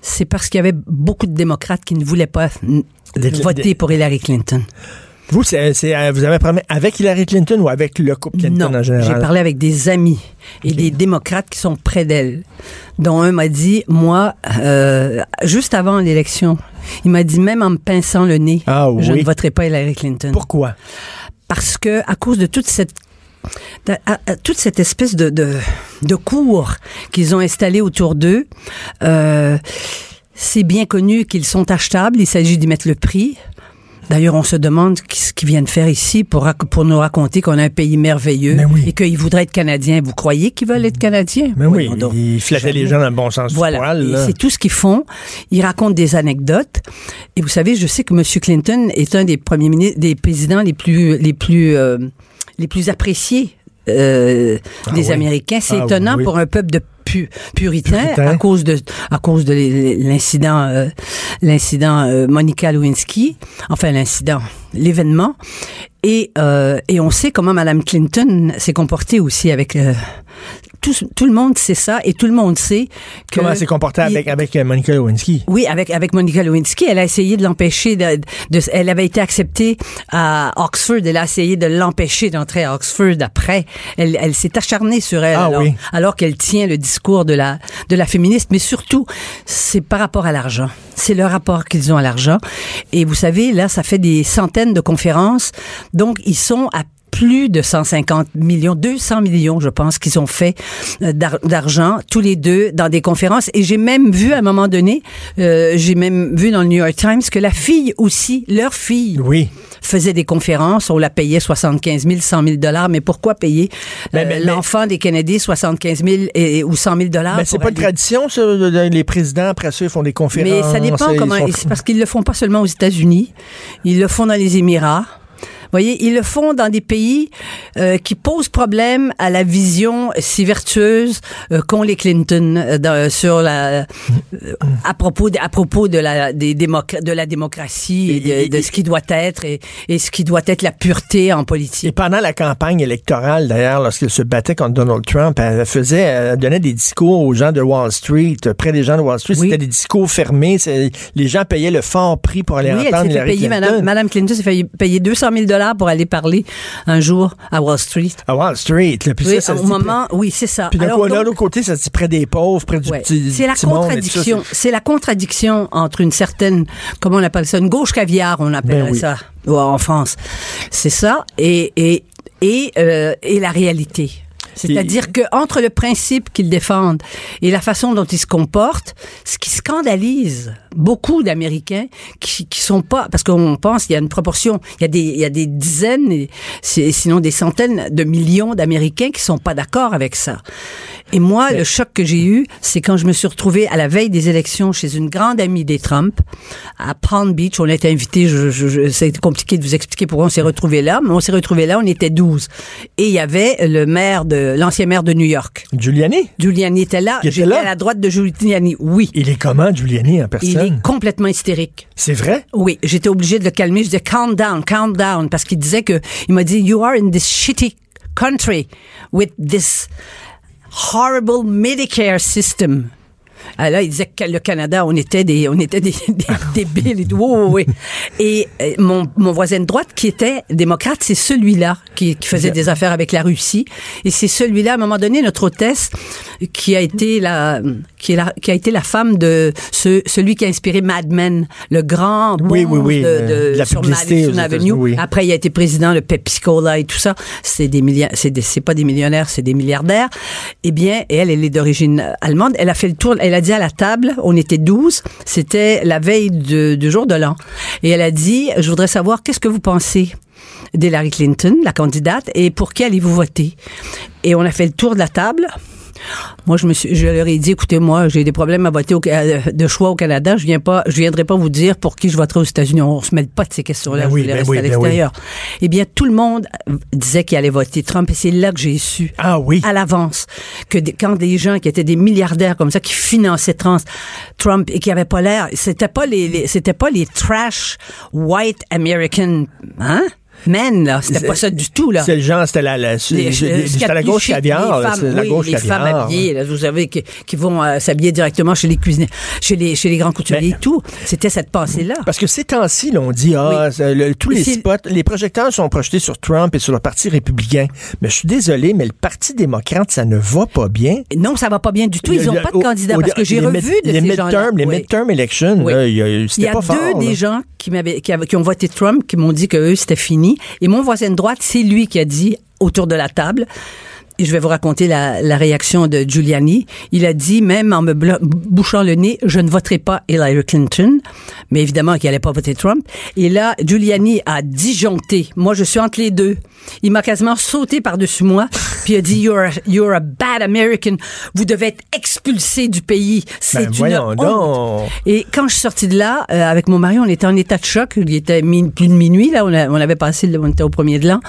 c'est parce qu'il y avait beaucoup de démocrates qui ne voulaient pas voter pour Hillary Clinton.
Vous, c'est, c'est, euh, vous avez parlé avec Hillary Clinton ou avec le couple Clinton
non,
en
j'ai
général?
parlé avec des amis et des démocrates qui sont près d'elle, dont un m'a dit, moi, euh, juste avant l'élection, il m'a dit, même en me pinçant le nez,
Ah
je
oui.
ne voterai pas Hillary Clinton.
Pourquoi?
parce que à cause de toute cette à- à- toute cette espèce de, de, de cours qu'ils ont installé autour d'eux, euh, c'est bien connu qu'ils sont achetables, il s'agit d'y mettre le prix. D'ailleurs, on se demande ce qu'ils viennent faire ici pour, nous raconter qu'on a un pays merveilleux
oui.
et qu'ils voudraient être Canadiens. Vous croyez qu'ils veulent être Canadiens?
Mais oui,
Voyons donc.
il flattait les gens dans le bon sens
Voilà.
du poil.
C'est tout ce qu'ils font. Ils racontent des anecdotes. Et vous savez, je sais que M. Clinton est un des premiers ministres, des présidents les plus, les plus, euh, les plus appréciés. Euh,
Ah
des
oui.
Américains. C'est
Ah
étonnant
oui.
pour un peuple de pu- puritains
Puritains.
à cause de à cause de l'incident euh, l'incident euh, Monica Lewinsky enfin l'incident l'événement et euh, et on sait comment Madame Clinton s'est comportée aussi avec euh, tout, tout le monde sait ça et tout le monde sait que
Comment elle s'est comportée avec, avec euh, Monica Lewinsky?
oui, avec avec Monica Lewinsky, elle a essayé de l'empêcher de, de- elle avait été acceptée à Oxford, elle a essayé de l'empêcher d'entrer à Oxford après. Elle, elle s'est acharnée sur elle
Ah
alors,
oui.
alors qu'elle tient le discours de la de la féministe, mais surtout c'est par rapport à l'argent. C'est le rapport qu'ils ont à l'argent. Et vous savez, là, ça fait des centaines de conférences, donc ils sont à plus de 150 millions, 200 millions, je pense, qu'ils ont fait euh, d'ar- d'argent tous les deux dans des conférences. Et j'ai même vu à un moment donné, euh, j'ai même vu dans le New York Times que la fille aussi, leur fille,
Oui.
faisait des conférences. On la payait 75 000, 100 000 dollars. Mais pourquoi payer
Ben,
euh,
ben, ben-
l'enfant des Kennedy 75 000 et, ou 100 000 dollars
Mais c'est pas une tradition, ça, de- de- les présidents, après ça, ils font des conférences.
mais ça dépend
ils
comment.
sont-
C'est parce qu'ils le font pas seulement aux États-Unis, ils le font dans les Émirats. Voyez, ils le font dans des pays euh, qui posent problème à la vision si vertueuse euh, qu'ont les Clinton euh, dans- sur la euh, à propos de, à propos de la des de la démocratie et de,
Et- et-
de ce qui doit être et, et ce qui doit être la pureté en
Et
politique.
pendant la campagne électorale, d'ailleurs, lorsqu'il se battait contre Donald Trump, elle faisait, elle donnait des discours aux gens de Wall Street, euh, près des gens de Wall Street.
Oui.
C'était des discours fermés. Les gens payaient le fort prix pour aller
Oui, elle
entendre
fait
Hillary
payer,
Clinton.
Madame, Madame Clinton s'est fait payer 200 000 dollars pour aller parler un jour à Wall Street.
À Wall Street. Là, puis
Oui,
ça,
au moment, oui, c'est ça.
Puis d'un l'autre côté, ça se dit près des pauvres, près du
Ouais.
petit,
C'est la
petit
contradiction. C'est la contradiction entre une certaine, comment on appelle ça, une gauche caviar, on appellerait
Ben oui.
ça en France. C'est ça et et et euh, et la réalité. C'est-à-dire que entre le principe qu'ils défendent et la façon dont ils se comportent, ce qui scandalise beaucoup d'Américains qui qui sont pas parce qu'on pense qu'il y a une proportion, il y a des il y a des dizaines sinon des centaines de millions d'Américains qui sont pas d'accord avec ça. Et moi, le choc que j'ai eu, c'est quand je me suis retrouvée à la veille des élections chez une grande amie des Trump, à Palm Beach. On a été invités, je, je, je- c'est compliqué de vous expliquer pourquoi on s'est retrouvés là, mais on s'est retrouvés là, on était 12. Et il y avait le maire de, l'ancien maire de New York.
Giuliani?
Giuliani était là.
Il était
J'étais
là?
à la droite de Giuliani. Oui.
Il est comment, Giuliani, en
Il
personne?
est complètement hystérique.
C'est vrai?
Oui, j'étais obligée de le calmer. Je disais calm down, calm down, parce qu'il disait que il m'a dit you are in this shitty country with this horrible Medicare system. Ah, là, il disait que le Canada, on était des, on était des, [laughs] des débiles et tout. Oui. Et euh, mon, mon voisin de droite, qui était démocrate, c'est celui-là qui, qui faisait des affaires avec la Russie. Et c'est celui-là, à un moment donné, notre hôtesse, qui a été la, qui est la, qui a été la femme de ce, celui qui a inspiré Mad Men, le grand
Oui, oui, oui,
de,
euh,
de-
la
sur Madison Avenue.
Oui.
Après, il a été président de Pepsi Cola et tout ça. C'est des milliards, c'est pas des millionnaires, c'est des milliardaires. Eh bien, et elle, elle est d'origine allemande. Elle a fait le tour, elle a dit à la table, on était 12, c'était la veille de- du jour de l'an. Et elle a dit, je voudrais savoir qu'est-ce que vous pensez d'Hillary Clinton, la candidate, et pour qui allez-vous voter? Et on a fait le tour de la table. Moi, je me suis, je leur ai dit, écoutez, moi, j'ai des problèmes à voter au, de choix au Canada. Je viens pas, je viendrai pas vous dire pour qui je voterai aux États-Unis. On se mêle pas de ces questions-là.
Ben
je
oui,
voulais
ben
rester
oui,
à
ben
l'extérieur. Eh bien, tout le monde disait qu'il allait voter Trump et c'est là que j'ai su.
Ah oui.
À l'avance. Que des- quand des gens qui étaient des milliardaires comme ça, qui finançaient trans, Trump et qui avaient pas l'air, c'était pas les, les- c'était pas les trash white American, hein? Men, là, c'était pas ça du tout, là.
C'est le genre, c'était la, la,
Les-
c'était la gauche caviar. là, la
oui,
gauche
les femmes habillées, là, vous savez, qui, qui vont euh, s'habiller directement chez les cuisiniers, chez les, chez les grands couturiers
Mais-
et tout. C'était cette pensée-là.
Parce que ces temps-ci, là, on dit, ah,
Oui.
c'est le- tous les spots, les projecteurs sont projetés sur Trump et sur le Parti républicain. Mais je suis désolé, mais le Parti démocrate, ça ne va pas bien.
Non, ça va pas bien du tout. Ils n'ont pas de candidat parce que j'ai revu de
les
ces
midterm, Les
Oui.
midterm elections, il y a-
Il y
c'était
a
pas
deux
fort.
des gens qui, qui ont voté Trump qui m'ont dit que eux c'était fini. Et mon voisin de droite, c'est lui qui a dit autour de la table. Et je vais vous raconter la, la réaction de Giuliani. Il a dit, même en me bouchant le nez, je ne voterai pas Hillary Clinton. Mais évidemment qu'il n'allait pas voter Trump. Et là, Giuliani a disjoncté. Moi, je suis entre les deux. Il m'a quasiment sauté par-dessus moi. Puis il a dit, you're a, you're a bad American. Vous devez être expulsé du pays. C'est
Ben,
une honte.
donc.
Et quand je suis sortie de là, euh, avec mon mari, on était en état de choc. Il était plus de minuit, là. On, a- on avait passé, le- on était au premier de l'an.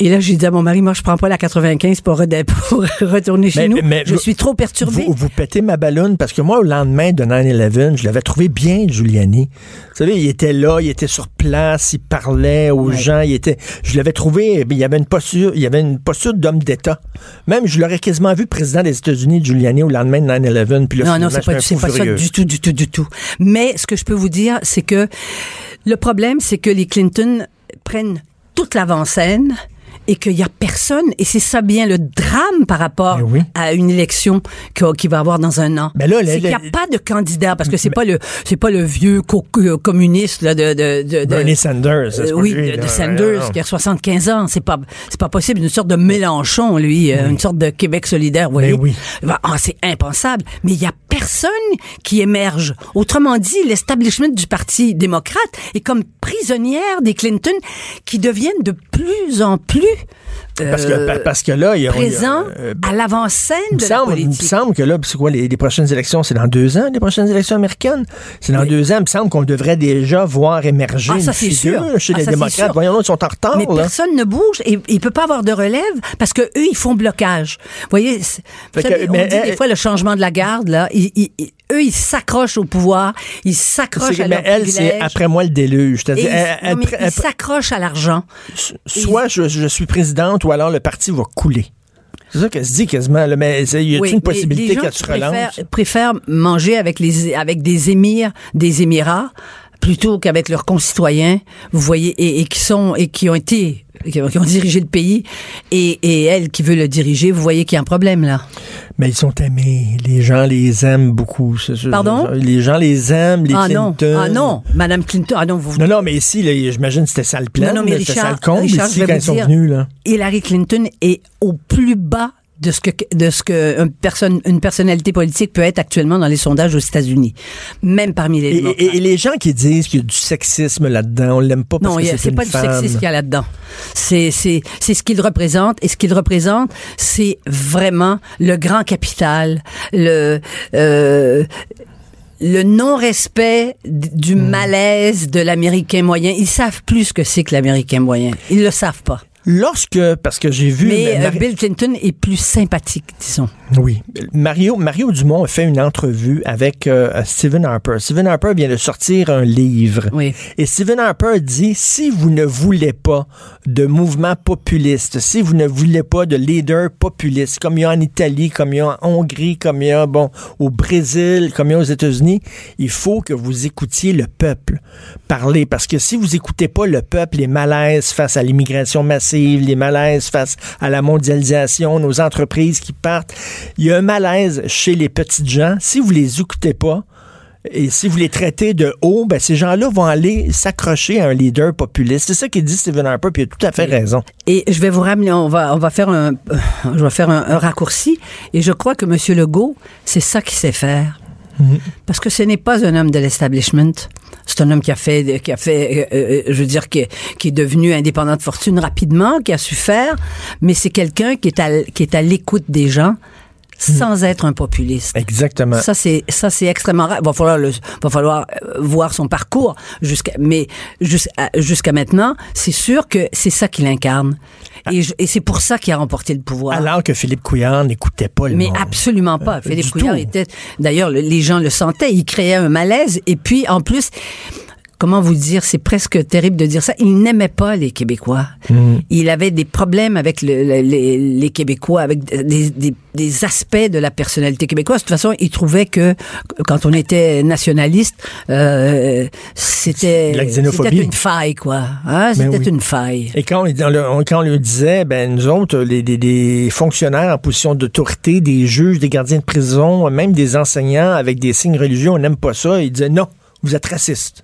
Et là, j'ai dit à mon mari, moi, je prends pas la 95 pour, [laughs] pour retourner chez
Mais-
nous.
mais
je suis trop perturbée.
Vous, vous pétez ma ballonne parce que moi, au lendemain de 9-11, je l'avais trouvé bien, Giuliani. Vous savez, il était là, il était sur place, il parlait aux
Ouais.
gens, il était, je l'avais trouvé, il y avait une posture, il y avait une posture d'homme d'État. Même, je l'aurais quasiment vu président des États-Unis, Giuliani, au lendemain de 9-11. Puis là,
Non, non, c'est pas, pas ça du tout, du tout, du tout. Mais ce que je peux vous dire, c'est que le problème, c'est que les Clinton prennent toute l'avant-scène et qu'il y a personne. Et c'est ça bien le drame par rapport
Eh oui.
à une élection qu'il qui va avoir dans un an.
Mais là, le-
c'est qu'il n'y a pas de candidat parce que c'est pas le c'est pas le vieux co- communiste là, de, de, de,
Bernie Sanders.
euh, oui,
lui,
de, de
là.
Sanders,
Non.
qui a 75 ans. C'est pas, c'est pas possible. Une sorte de Mélenchon, lui, euh, une sorte de Québec solidaire, vous voyez.
Ben oui.
Bah, ah, c'est impensable. Mais il y a personne qui émerge. Autrement dit, l'establishment du Parti démocrate est comme prisonnière des Clinton qui deviennent de plus en plus euh,
Parce que, pa- parce que là, il y a.
présents
euh,
à l'avant-scène de la
semble, il me
politique.
semble que là, c'est quoi, les, les prochaines élections, c'est dans deux ans, les prochaines élections américaines? C'est dans
Oui.
deux ans. Il me semble qu'on devrait déjà voir émerger
Ah, ça,
une figure
sûr.
chez
Ah,
les
ça,
démocrates. Voyons, ils sont en retard,
Mais
là.
personne ne bouge et il peut pas avoir de relève parce que eux ils font blocage. Vous voyez, vous savez,
que-
on
mais,
dit
euh,
des fois le changement de la garde là, eux ils s'accrochent au pouvoir, ils s'accrochent à
mais elle, c'est après moi le déluge. elle- elle
non,
pre-
ils
elle-
s'accrochent à l'argent.
soit je, je suis présidente ou alors le parti va couler. C'est ça qu'elle se dit quasiment. Là, mais y
Oui,
une possibilité
les gens
qu'elle se
qui
relance?
préfèrent, préfèrent manger avec les avec des émirs, des émirats plutôt qu'avec leurs concitoyens. Vous voyez, et, et qui sont et qui ont été qui ont, dirigé le pays et, et elle qui veut le diriger. Vous voyez qu'il y a un problème là.
Mais ils sont aimés. Les gens les aiment beaucoup.
Pardon?
Les gens les aiment, les
ah non,
Clinton.
ah non, Madame Clinton, ah non, vous
Non, non, mais ici, j'imagine que c'était ça le plan.
Non, non, mais
c'était ça
Richard-
le comble
Richard,
ici quand ils sont venus. Là.
Hillary Clinton est au plus bas de ce que de ce que une personne une personnalité politique peut être actuellement dans les sondages aux États-Unis, même parmi les
Et, et- et les gens qui disent qu'il y a du sexisme là-dedans, on l'aime pas parce
Non,
que
il y a-
c'est
pas du sexisme qu'il y a là-dedans. C'est c'est c'est ce qu'il représente et ce qu'il représente, c'est vraiment le grand capital, le euh, le non-respect du
Hmm.
malaise de l'Américain moyen. Ils savent plus ce que c'est que l'Américain moyen. Ils le savent pas.
Lorsque, parce que j'ai vu...
Mais euh, Bill Clinton est plus sympathique, disons.
Oui. Mario, Mario Dumont a fait une entrevue avec euh, Stephen Harper. Stephen Harper vient de sortir un livre.
Oui.
Et Stephen Harper dit, si vous ne voulez pas de mouvement populiste, si vous ne voulez pas de leader populiste, comme il y a en Italie, comme il y a en Hongrie, comme il y a, bon, au Brésil, comme il y a aux États-Unis, il faut que vous écoutiez le peuple parler. Parce que si vous écoutez pas le peuple, les malaises face à l'immigration massive, les malaises face à la mondialisation, nos entreprises qui partent, il y a un malaise chez les petites gens. Si vous les écoutez pas, et si vous les traitez de haut, ben ces gens-là vont aller s'accrocher à un leader populiste. C'est ça qu'il dit Stephen Harper, puis il a tout à fait raison.
Et je vais vous ramener, on va, on va faire un, je vais faire un, un raccourci. Et je crois que M. Legault, c'est ça qu'il sait faire. Parce que ce n'est pas un homme de l'establishment. C'est un homme qui a fait, qui a fait, euh, euh, je veux dire, qui, qui est devenu indépendant de fortune rapidement, qui a su faire. Mais c'est quelqu'un qui est à, qui est à l'écoute des gens sans être un populiste.
Exactement.
Ça c'est ça c'est extrêmement rare. Va falloir le, va falloir euh, voir son parcours jusqu'à mais jusqu'à jusqu'à maintenant, c'est sûr que c'est ça qu'il incarne. Et, je- et c'est pour ça qu'il a remporté le pouvoir.
Alors que Philippe Couillard n'écoutait pas le
mais
monde.
absolument pas. Philippe
du
Couillard
tout.
était d'ailleurs le- les gens le sentaient, il créait un malaise et puis en plus comment vous dire, c'est presque terrible de dire ça, il n'aimait pas les Québécois. Il avait des problèmes avec le- le- les, les Québécois, avec des, des- des aspects de la personnalité québécoise. De toute façon, il trouvait que quand on était nationaliste, euh, c'était une faille, quoi. Hein?
Ben
C'était
oui.
une faille.
Et quand on, dans le- on- quand on lui disait, ben nous autres, les, les- les fonctionnaires en position d'autorité, des juges, des gardiens de prison, même des enseignants avec des signes religieux, on n'aime pas ça. Il disait non, vous êtes raciste.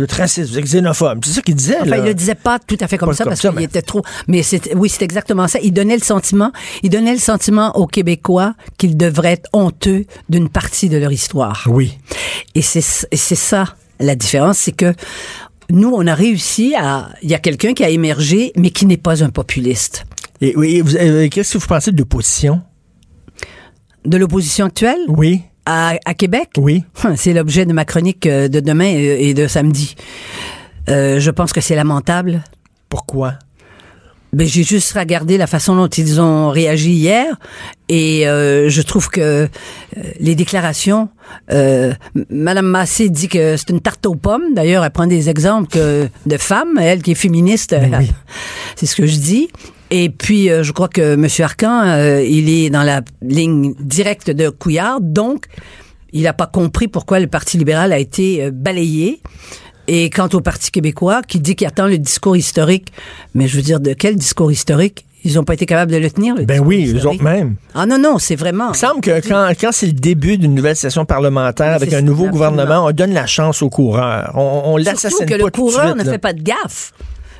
Êtes raciste, vous êtes xénophobe. C'est ça qu'il disait.
Enfin,
là.
il le disait pas tout à fait comme
Pas
ça
comme
parce qu'il
mais-
était trop. Mais c'est oui, c'est exactement ça. Il donnait le sentiment, il donnait le sentiment aux Québécois qu'ils devraient être honteux d'une partie de leur histoire.
Oui.
Et c'est c'est ça la différence, c'est que nous, on a réussi à. Il y a quelqu'un qui a émergé, mais qui n'est pas un populiste.
Et oui, euh, qu'est-ce que vous pensez de l'opposition?
De l'opposition actuelle?
Oui.
À, à Québec,
Oui.
c'est l'objet de ma chronique euh, de demain et et de samedi. Euh, je pense que c'est lamentable.
Pourquoi?
Ben, j'ai juste regardé la façon dont ils ont réagi hier et euh, je trouve que euh, les déclarations, euh, Madame Massé dit que c'est une tarte aux pommes. D'ailleurs, elle prend des exemples que de femmes, elle qui est féministe,
Ben oui. [laughs]
c'est ce que je dis. Et puis, euh, je crois que M. Arcan, euh, il est dans la ligne directe de Couillard, donc il n'a pas compris pourquoi le Parti libéral a été euh, balayé. Et quant au Parti québécois, qui dit qu'il attend le discours historique, mais je veux dire, de quel discours historique? Ils n'ont pas été capables de le tenir, le
Ben oui, eux autres même.
Ah non, non, c'est vraiment...
Il semble que quand, quand c'est le début d'une nouvelle session parlementaire avec un nouveau
absolument.
gouvernement, on donne la chance au coureur. On, on
Surtout
l'assassine
que
pas
le
tout de
coureur
suite,
ne
là.
fait pas de gaffe.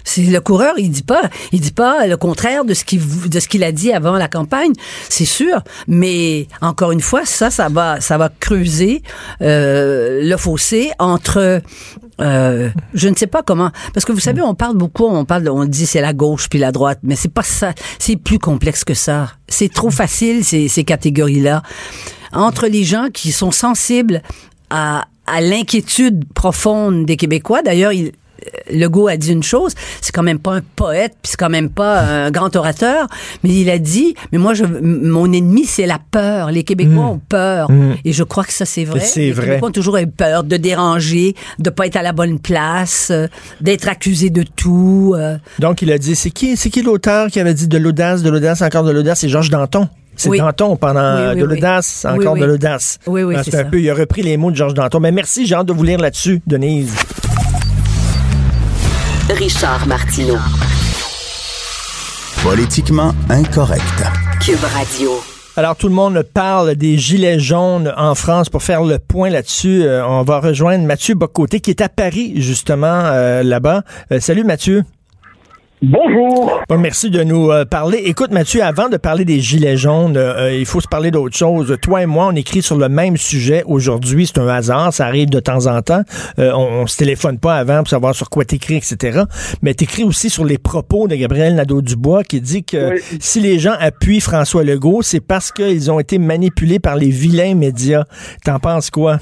C'est le coureur, il dit pas, il dit pas le contraire de ce qu'il de ce qu'il a dit avant la campagne, c'est sûr. Mais encore une fois, ça, ça va, ça va creuser euh, le fossé entre, euh, je ne sais pas comment, parce que vous savez, on parle beaucoup, on parle, on dit c'est la gauche puis la droite, mais c'est pas ça, c'est plus complexe que ça. C'est trop facile ces, ces catégories-là entre les gens qui sont sensibles à, à l'inquiétude profonde des Québécois. D'ailleurs, il Legault a dit une chose, c'est quand même pas un poète, puis c'est quand même pas un grand orateur, mais il a dit, mais moi, je, mon ennemi, c'est la peur. Les Québécois ont peur. Et je crois que ça, c'est vrai.
C'est
Les
vrai.
Québécois ont toujours eu peur de déranger, de pas être à la bonne place, euh, d'être accusés de tout. euh.
Donc, il a dit, c'est qui, c'est qui l'auteur qui avait dit de l'audace, de l'audace, encore de l'audace? C'est Georges Danton. C'est
Oui.
Danton pendant
Oui, oui,
de l'audace, encore de l'audace.
Oui, oui,
Ah,
c'est
un
ça.
peu, il a repris les mots de Georges Danton. Mais merci, j'ai hâte de vous lire là-dessus, Denise.
Richard Martineau.
Politiquement incorrect.
Cube Radio.
Alors, tout le monde parle des gilets jaunes en France. Pour faire le point là-dessus, euh, on va rejoindre Mathieu Bocoté, qui est à Paris, justement, euh, là-bas. Euh, salut, Mathieu.
Bonjour.
Bon, merci de nous euh, parler. Écoute, Mathieu, avant de parler des gilets jaunes, euh, il faut se parler d'autre chose. Toi et moi, on écrit sur le même sujet aujourd'hui. C'est un hasard, ça arrive de temps en temps. Euh, on, on se téléphone pas avant pour savoir sur quoi t'écris, etc. Mais t'écris aussi sur les propos de Gabriel Nadeau-Dubois qui dit que
Oui.
si les gens appuient François Legault, c'est parce qu'ils ont été manipulés par les vilains médias. T'en penses quoi?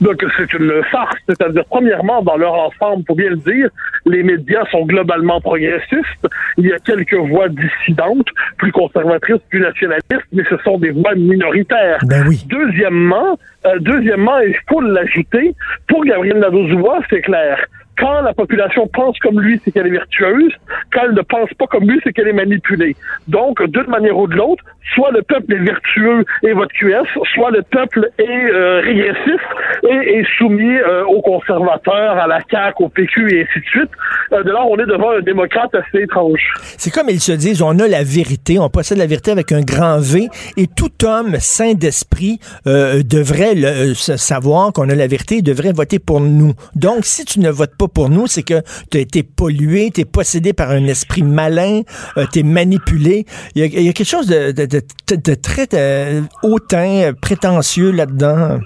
Donc, c'est une farce. C'est-à-dire, premièrement, dans leur ensemble, faut bien le dire, les médias sont globalement progressistes. Il y a quelques voix dissidentes, plus conservatrices, plus nationalistes, mais ce sont des voix minoritaires.
Ben oui.
Deuxièmement, euh, deuxièmement, il faut l'ajouter, pour Gabriel Nadeau-Dubois, c'est clair. Quand la population pense comme lui, c'est qu'elle est vertueuse. Quand elle ne pense pas comme lui, c'est qu'elle est manipulée. Donc, d'une manière ou de l'autre, soit le peuple est vertueux et vote QS, soit le peuple est euh, régressif et est soumis euh, aux conservateurs, à la CAQ, au PQ et ainsi de suite. Euh, de là, on est devant un démocrate assez étrange.
C'est comme ils se disent, on a la vérité, on possède la vérité avec un grand V, et tout homme sain d'esprit euh, devrait le, euh, savoir qu'on a la vérité et devrait voter pour nous. Donc, si tu ne votes pas pour nous, c'est que tu été pollué, tu es possédé par un esprit malin, euh, tu es manipulé. Il y, a, y a quelque chose de, de, de- de très euh, hautain, euh, prétentieux là-dedans.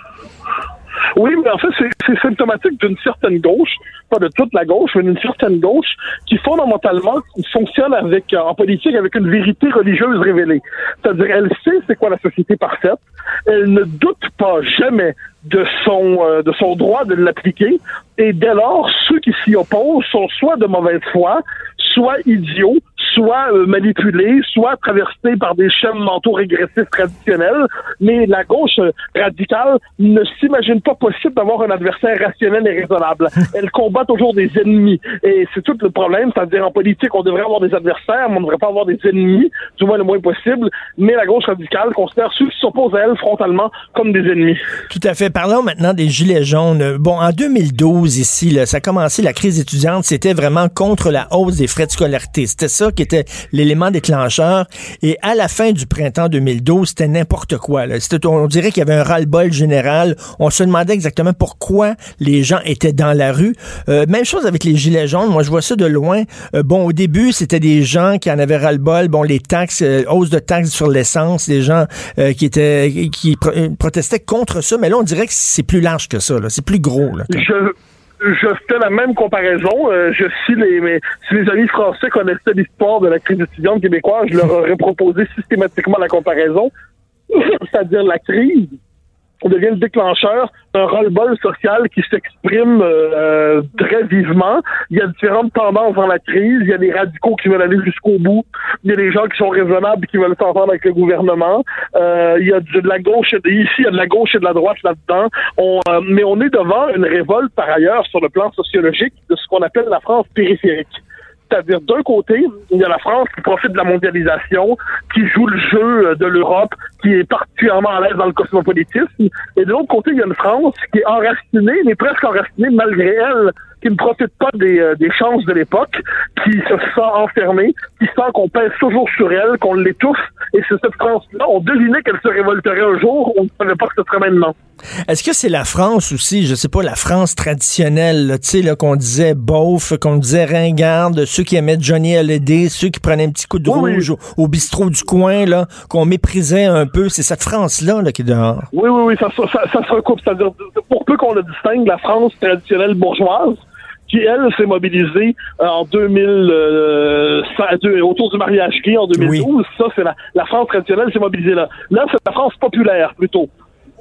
Oui, mais en fait, c'est- symptomatique d'une certaine gauche, pas de toute la gauche, mais d'une certaine gauche qui fondamentalement fonctionne avec, euh, en politique avec une vérité religieuse révélée. C'est-à-dire, elle sait c'est quoi la société parfaite, elle ne doute pas jamais de son euh, de son droit de l'appliquer, et dès lors, ceux qui s'y opposent sont soit de mauvaise foi, soit idiots, soit euh, manipulée, soit traversée par des schèmes mentaux régressifs traditionnels, mais la gauche euh, radicale ne s'imagine pas possible d'avoir un adversaire rationnel et raisonnable. [laughs] Elle combat toujours des ennemis. Et c'est tout le problème, c'est-à-dire en politique, on devrait avoir des adversaires, mais on ne devrait pas avoir des ennemis, du moins le moins possible, mais la gauche radicale considère ceux qui s'opposent à elle frontalement comme des ennemis.
Tout à fait. Parlons maintenant des Gilets jaunes. Bon, en 2012, ici, là, ça a commencé, la crise étudiante, c'était vraiment contre la hausse des frais de scolarité. C'était ça qui était l'élément déclencheur. Et à la fin du printemps 2012, c'était n'importe quoi. Là. On dirait qu'il y avait un ras-le-bol général. On se demandait exactement pourquoi les gens étaient dans la rue. Euh, même chose avec les Gilets jaunes. Moi, je vois ça de loin. Euh, bon, au début, c'était des gens qui en avaient ras-le-bol. Bon, les taxes, euh, hausse de taxes sur l'essence, des gens qui étaient qui pro- protestaient contre ça. Mais là, on dirait que c'est plus large que ça. C'est plus gros.
Je fais la même comparaison. Euh, je si les mes, si les amis français connaissaient l'histoire de la crise étudiante québécoise, je leur aurais proposé systématiquement la comparaison, [laughs] c'est-à-dire la crise devient le déclencheur d'un ras-le-bol social qui s'exprime euh, très vivement. Il y a différentes tendances dans la crise. Il y a des radicaux qui veulent aller jusqu'au bout. Il y a des gens qui sont raisonnables et qui veulent s'entendre avec le gouvernement. Euh, il y a de, la gauche, et- ici il y a de la gauche et de la droite là-dedans. On, euh, mais on est devant une révolte par ailleurs sur le plan sociologique de ce qu'on appelle la France périphérique. C'est-à-dire, d'un côté, il y a la France qui profite de la mondialisation, qui joue le jeu euh, de l'Europe, qui est particulièrement à l'aise dans le cosmopolitisme. Et de l'autre côté, il y a une France qui est enracinée, mais presque enracinée malgré elle, qui ne profite pas des, euh, des chances de l'époque, qui se sent enfermée, qui sent qu'on pèse toujours sur elle, qu'on l'étouffe. Et c'est cette France-là, on devinait qu'elle se révolterait un jour, on ne savait pas que ce serait maintenant.
Est-ce que c'est la France aussi, je sais pas, la France traditionnelle, tu sais, là, qu'on disait beauf, qu'on disait ringarde, ceux qui aimaient Johnny Hallyday, ceux qui prenaient un petit coup de
Oui,
rouge au, au bistrot du coin, là, qu'on méprisait un peu, c'est cette France-là, là, qui est dehors.
Oui, oui, oui, ça, ça, ça, ça se recoupe. C'est-à-dire, pour peu qu'on le distingue, la France traditionnelle bourgeoise, qui, elle, s'est mobilisée euh, en 2000, euh, autour du mariage gay en 2012. Ça, c'est la, la France traditionnelle s'est mobilisée là. Là, c'est la France populaire, plutôt.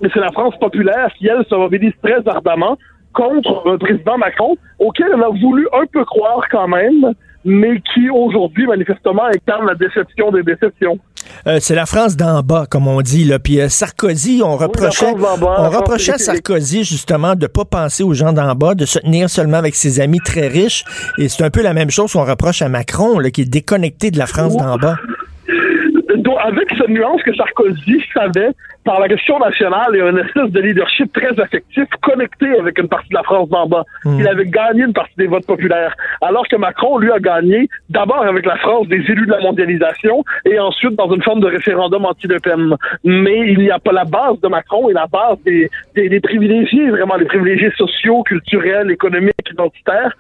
Mais c'est la France populaire qui, elle, se mobilise très ardemment contre un président Macron, auquel elle a voulu un peu croire quand même, mais qui, aujourd'hui, manifestement, incarne la déception des déceptions.
Euh, c'est la France d'en bas, comme on dit. Là. Puis euh, Sarkozy, on reprochait,
bas,
on reprochait à. Sarkozy justement de pas penser aux gens d'en bas, de se tenir seulement avec ses amis très riches. Et c'est un peu la même chose qu'on reproche à Macron, là, qui est déconnecté de la France d'en bas.
Avec cette nuance que Sarkozy savait, par la question nationale et un espèce de leadership très affectif, connecté avec une partie de la France d'en bas. Il avait gagné une partie des votes populaires. Alors que Macron, lui, a gagné d'abord avec la France des élus de la mondialisation et ensuite dans une forme de référendum anti-Le Pen. Mais il n'y a pas la base de Macron et la base des, des, des privilégiés, vraiment les privilégiés sociaux, culturels, économiques, identitaires.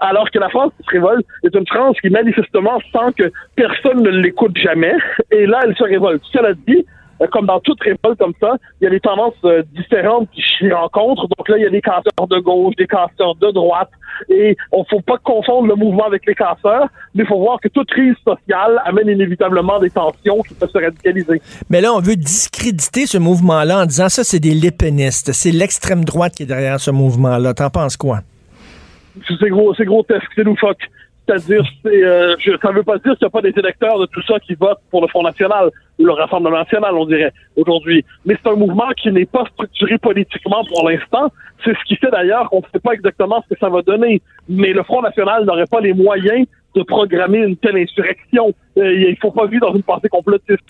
Alors que la France qui se révolte est une France qui manifestement sent que personne ne l'écoute jamais. Et là, elle se révolte. Cela dit, euh, comme dans toute révolte comme ça, il y a des tendances euh, différentes qui s'y rencontrent. Donc là, il y a des casseurs de gauche, des casseurs de droite. Et on faut pas confondre le mouvement avec les casseurs, mais il faut voir que toute crise sociale amène inévitablement des tensions qui peuvent se radicaliser.
Mais là, on veut discréditer ce mouvement-là en disant ça, c'est des lépénistes. C'est l'extrême droite qui est derrière ce mouvement-là. T'en penses quoi?
C'est gros, c'est grotesque, c'est loufoque. C'est-à-dire, c'est, euh, ça ne veut pas dire qu'il n'y a pas des électeurs de tout ça qui votent pour le Front National, ou le Rassemblement National, on dirait, aujourd'hui. Mais c'est un mouvement qui n'est pas structuré politiquement pour l'instant. C'est ce qui fait d'ailleurs qu'on ne sait pas exactement ce que ça va donner. Mais le Front National n'aurait pas les moyens de programmer une telle insurrection. Euh, il faut pas vivre dans une pensée complotiste.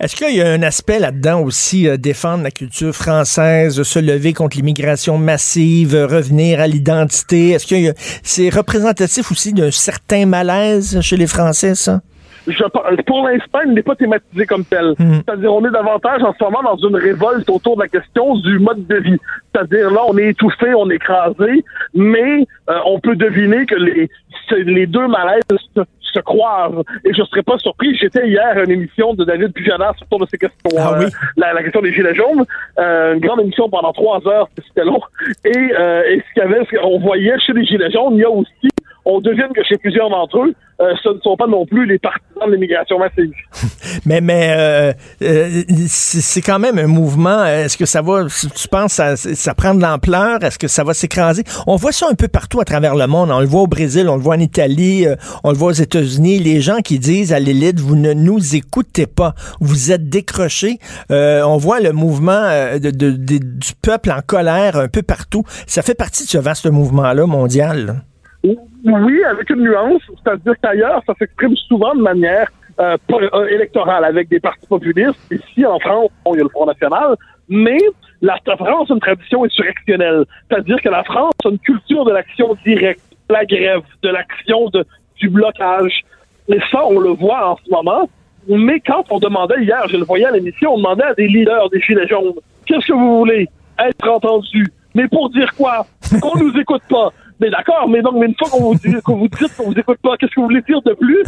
Est-ce qu'il y a un aspect là-dedans aussi, euh, défendre la culture française, se lever contre l'immigration massive, euh, revenir à l'identité? Est-ce que c'est représentatif aussi d'un certain malaise chez les Français, ça?
Je, pour l'instant, il n'est pas thématisé comme tel. C'est-à-dire, on est davantage en ce moment dans une révolte autour de la question du mode de vie. C'est-à-dire, là, on est étouffé, on est écrasé, mais euh, on peut deviner que les, les deux malaises se, se croisent. Et je serais pas surpris. J'étais hier à une émission de David Pujadas autour de ces questions.
Ah oui?
la, la question des gilets jaunes. Euh, une grande émission pendant trois heures, c'était long. Et, euh, et ce qu'il y avait, on voyait chez les gilets jaunes, il y a aussi on devine que chez plusieurs d'entre eux, euh, ce ne sont pas non plus les partisans de l'immigration massive. [laughs]
mais mais euh, euh, c'est quand même un mouvement. Est-ce que ça va, tu penses, ça, ça prend de l'ampleur? Est-ce que ça va s'écraser? On voit ça un peu partout à travers le monde. On le voit au Brésil, on le voit en Italie, on le voit aux États-Unis. Les gens qui disent à l'élite, vous ne nous écoutez pas, vous êtes décrochés. on voit le mouvement de, de, du peuple en colère un peu partout. Ça fait partie de ce vaste mouvement-là mondial.
Oui, avec une nuance, c'est-à-dire qu'ailleurs, ça s'exprime souvent de manière euh, euh, électorale avec des partis populistes. Ici, en France, il y a le Front National, mais la, France a une tradition insurrectionnelle. C'est-à-dire que la France a une culture de l'action directe, de la grève, de l'action de, du blocage. Et ça, on le voit en ce moment. Mais quand on demandait hier, je le voyais à l'émission, on demandait à des leaders des Gilets jaunes, qu'est-ce que vous voulez? Être entendu. Mais pour dire quoi? Qu'on nous écoute pas. Mais d'accord, mais donc, mais une fois qu'on vous dit qu'on vous dit qu'on vous écoute pas, qu'est-ce que vous voulez dire de plus?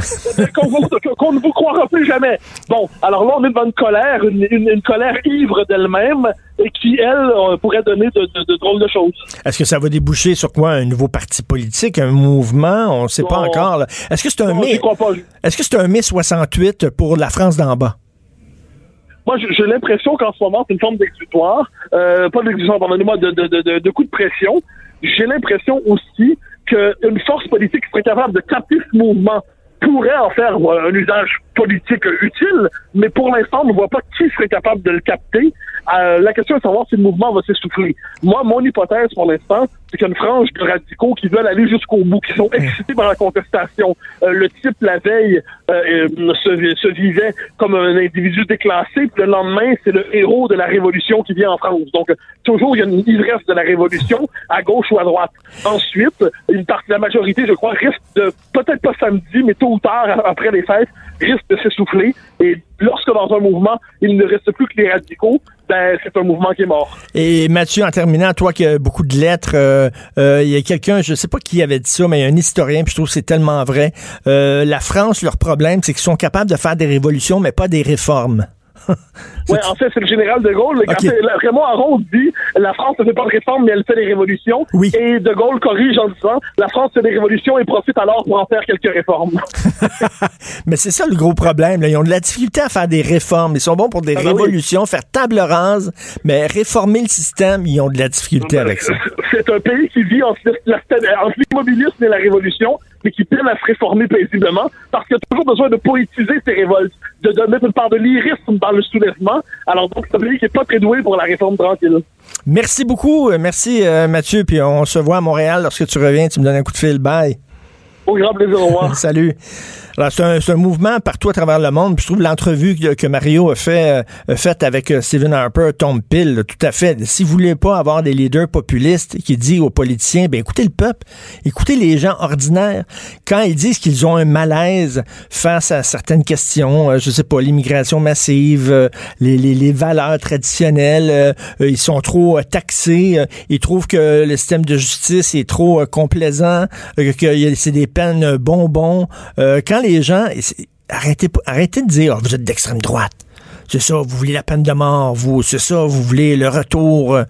Qu'on ne vous croira plus jamais. Bon, alors là, on est devant une colère, une, une, colère ivre d'elle-même et qui, elle, euh, pourrait donner de, de, de drôles de choses.
Est-ce que ça va déboucher sur quoi? Un nouveau parti politique, un mouvement? On ne sait pas encore. Est-ce que c'est un mai? Est-ce que c'est un mai 68 pour la France d'en bas?
Moi, j'ai l'impression qu'en ce moment, c'est une forme d'exutoire, euh, pas d'exutoire, pardonnez-moi, de, de, de, de coup de pression, j'ai l'impression aussi qu'une force politique serait capable de capter ce mouvement pourrait en faire un usage politique utile, mais pour l'instant, on ne voit pas qui serait capable de le capter. Euh, la question est de savoir si le mouvement va s'essouffler. Moi, mon hypothèse pour l'instant, c'est qu'il frange de radicaux qui veulent aller jusqu'au bout, qui sont excités par la contestation. Euh, le type, la veille, euh, se, vivait comme un individu déclassé, puis le lendemain, c'est le héros de la révolution qui vient en France. Donc, toujours, il y a une ivresse de la révolution, à gauche ou à droite. Ensuite, une partie de la majorité, je crois, risque peut-être pas samedi, mais tôt tard, après les fêtes, risque de s'essouffler. Et lorsque dans un mouvement, il ne reste plus que les radicaux, ben, c'est un mouvement qui est mort.
Et Mathieu, en terminant, toi qui as beaucoup de lettres, euh, euh, il y a quelqu'un, je sais pas qui avait dit ça, mais il y a un historien, puis je trouve que c'est tellement vrai. Euh, la France, leur problème, c'est qu'ils sont capables de faire des révolutions, mais pas des réformes. [laughs]
oui, en fait, c'est le général de Gaulle. Okay. Raymond Aron dit la France ne fait pas de réformes, mais elle fait des révolutions.
Oui.
Et de Gaulle corrige en disant la France fait des révolutions et profite alors pour en faire quelques réformes. [laughs]
mais c'est ça le gros problème. Ils ont de la difficulté à faire des réformes. Ils sont bons pour des ah ben révolutions, faire table rase, mais réformer le système, ils ont de la difficulté avec ça. [laughs]
C'est un pays qui vit entre l'immobilisme et la révolution mais qui peine à se réformer paisiblement parce qu'il a toujours besoin de poétiser ses révoltes, de donner une part de lyrisme dans le soulèvement. Alors donc, c'est un pays qui n'est pas très doué pour la réforme tranquille.
Merci beaucoup. Euh, merci, euh, Mathieu. Puis on se voit à Montréal lorsque tu reviens. Tu me donnes un coup de fil. Bye.
Au grand plaisir. Au revoir. [laughs]
Salut. Alors, c'est un, un, mouvement partout à travers le monde. Puis je trouve l'entrevue que, que, Mario a fait euh, faite avec euh, Stephen Harper tombe pile, tout à fait. Si vous voulez pas avoir des leaders populistes qui disent aux politiciens, ben écoutez le peuple, écoutez les gens ordinaires. Quand ils disent qu'ils ont un malaise face à certaines questions, euh, je sais pas, l'immigration massive, euh, les, les, les, valeurs traditionnelles, ils sont trop taxés, ils trouvent que le système de justice est trop complaisant, que c'est des peines bonbons. quand les gens, arrêtez, arrêtez de dire, oh, vous êtes d'extrême droite c'est ça, vous voulez la peine de mort, vous, c'est ça, vous voulez le retour euh,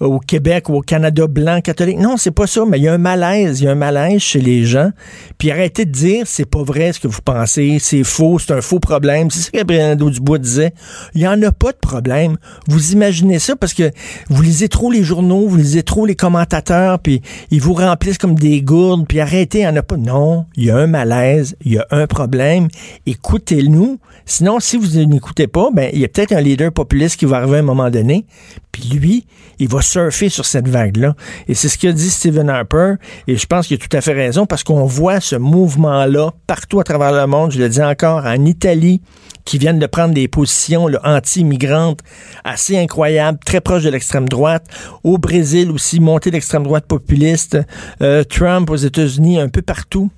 au Québec ou au Canada blanc catholique. Non, c'est pas ça, mais il y a un malaise, il y a un malaise chez les gens. Puis arrêtez de dire, c'est pas vrai ce que vous pensez, c'est faux, c'est un faux problème. C'est ça que Gabriel Dubois disait. Il y en a pas de problème. Vous imaginez ça parce que vous lisez trop les journaux, vous lisez trop les commentateurs, puis ils vous remplissent comme des gourdes, puis arrêtez, il y en a pas. Non, il y a un malaise, il y a un problème. Écoutez-nous. Sinon, si vous n'écoutez pas, ben, il y a peut-être un leader populiste qui va arriver à un moment donné, puis lui, il va surfer sur cette vague-là. Et c'est ce qu'a dit Stephen Harper, et je pense qu'il a tout à fait raison, parce qu'on voit ce mouvement-là partout à travers le monde, je le dis encore, en Italie, qui viennent de prendre des positions anti-immigrantes assez incroyables, très proches de l'extrême droite. Au Brésil aussi, montée d'extrême droite populiste. Euh, Trump aux États-Unis, un peu partout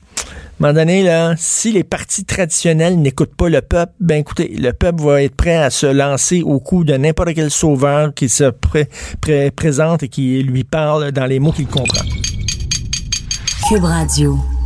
un moment donné, si les partis traditionnels n'écoutent pas le peuple, ben écoutez, le peuple va être prêt à se lancer au cou de n'importe quel sauveur qui se présente et qui lui parle dans les mots qu'il comprend.
Cube Radio.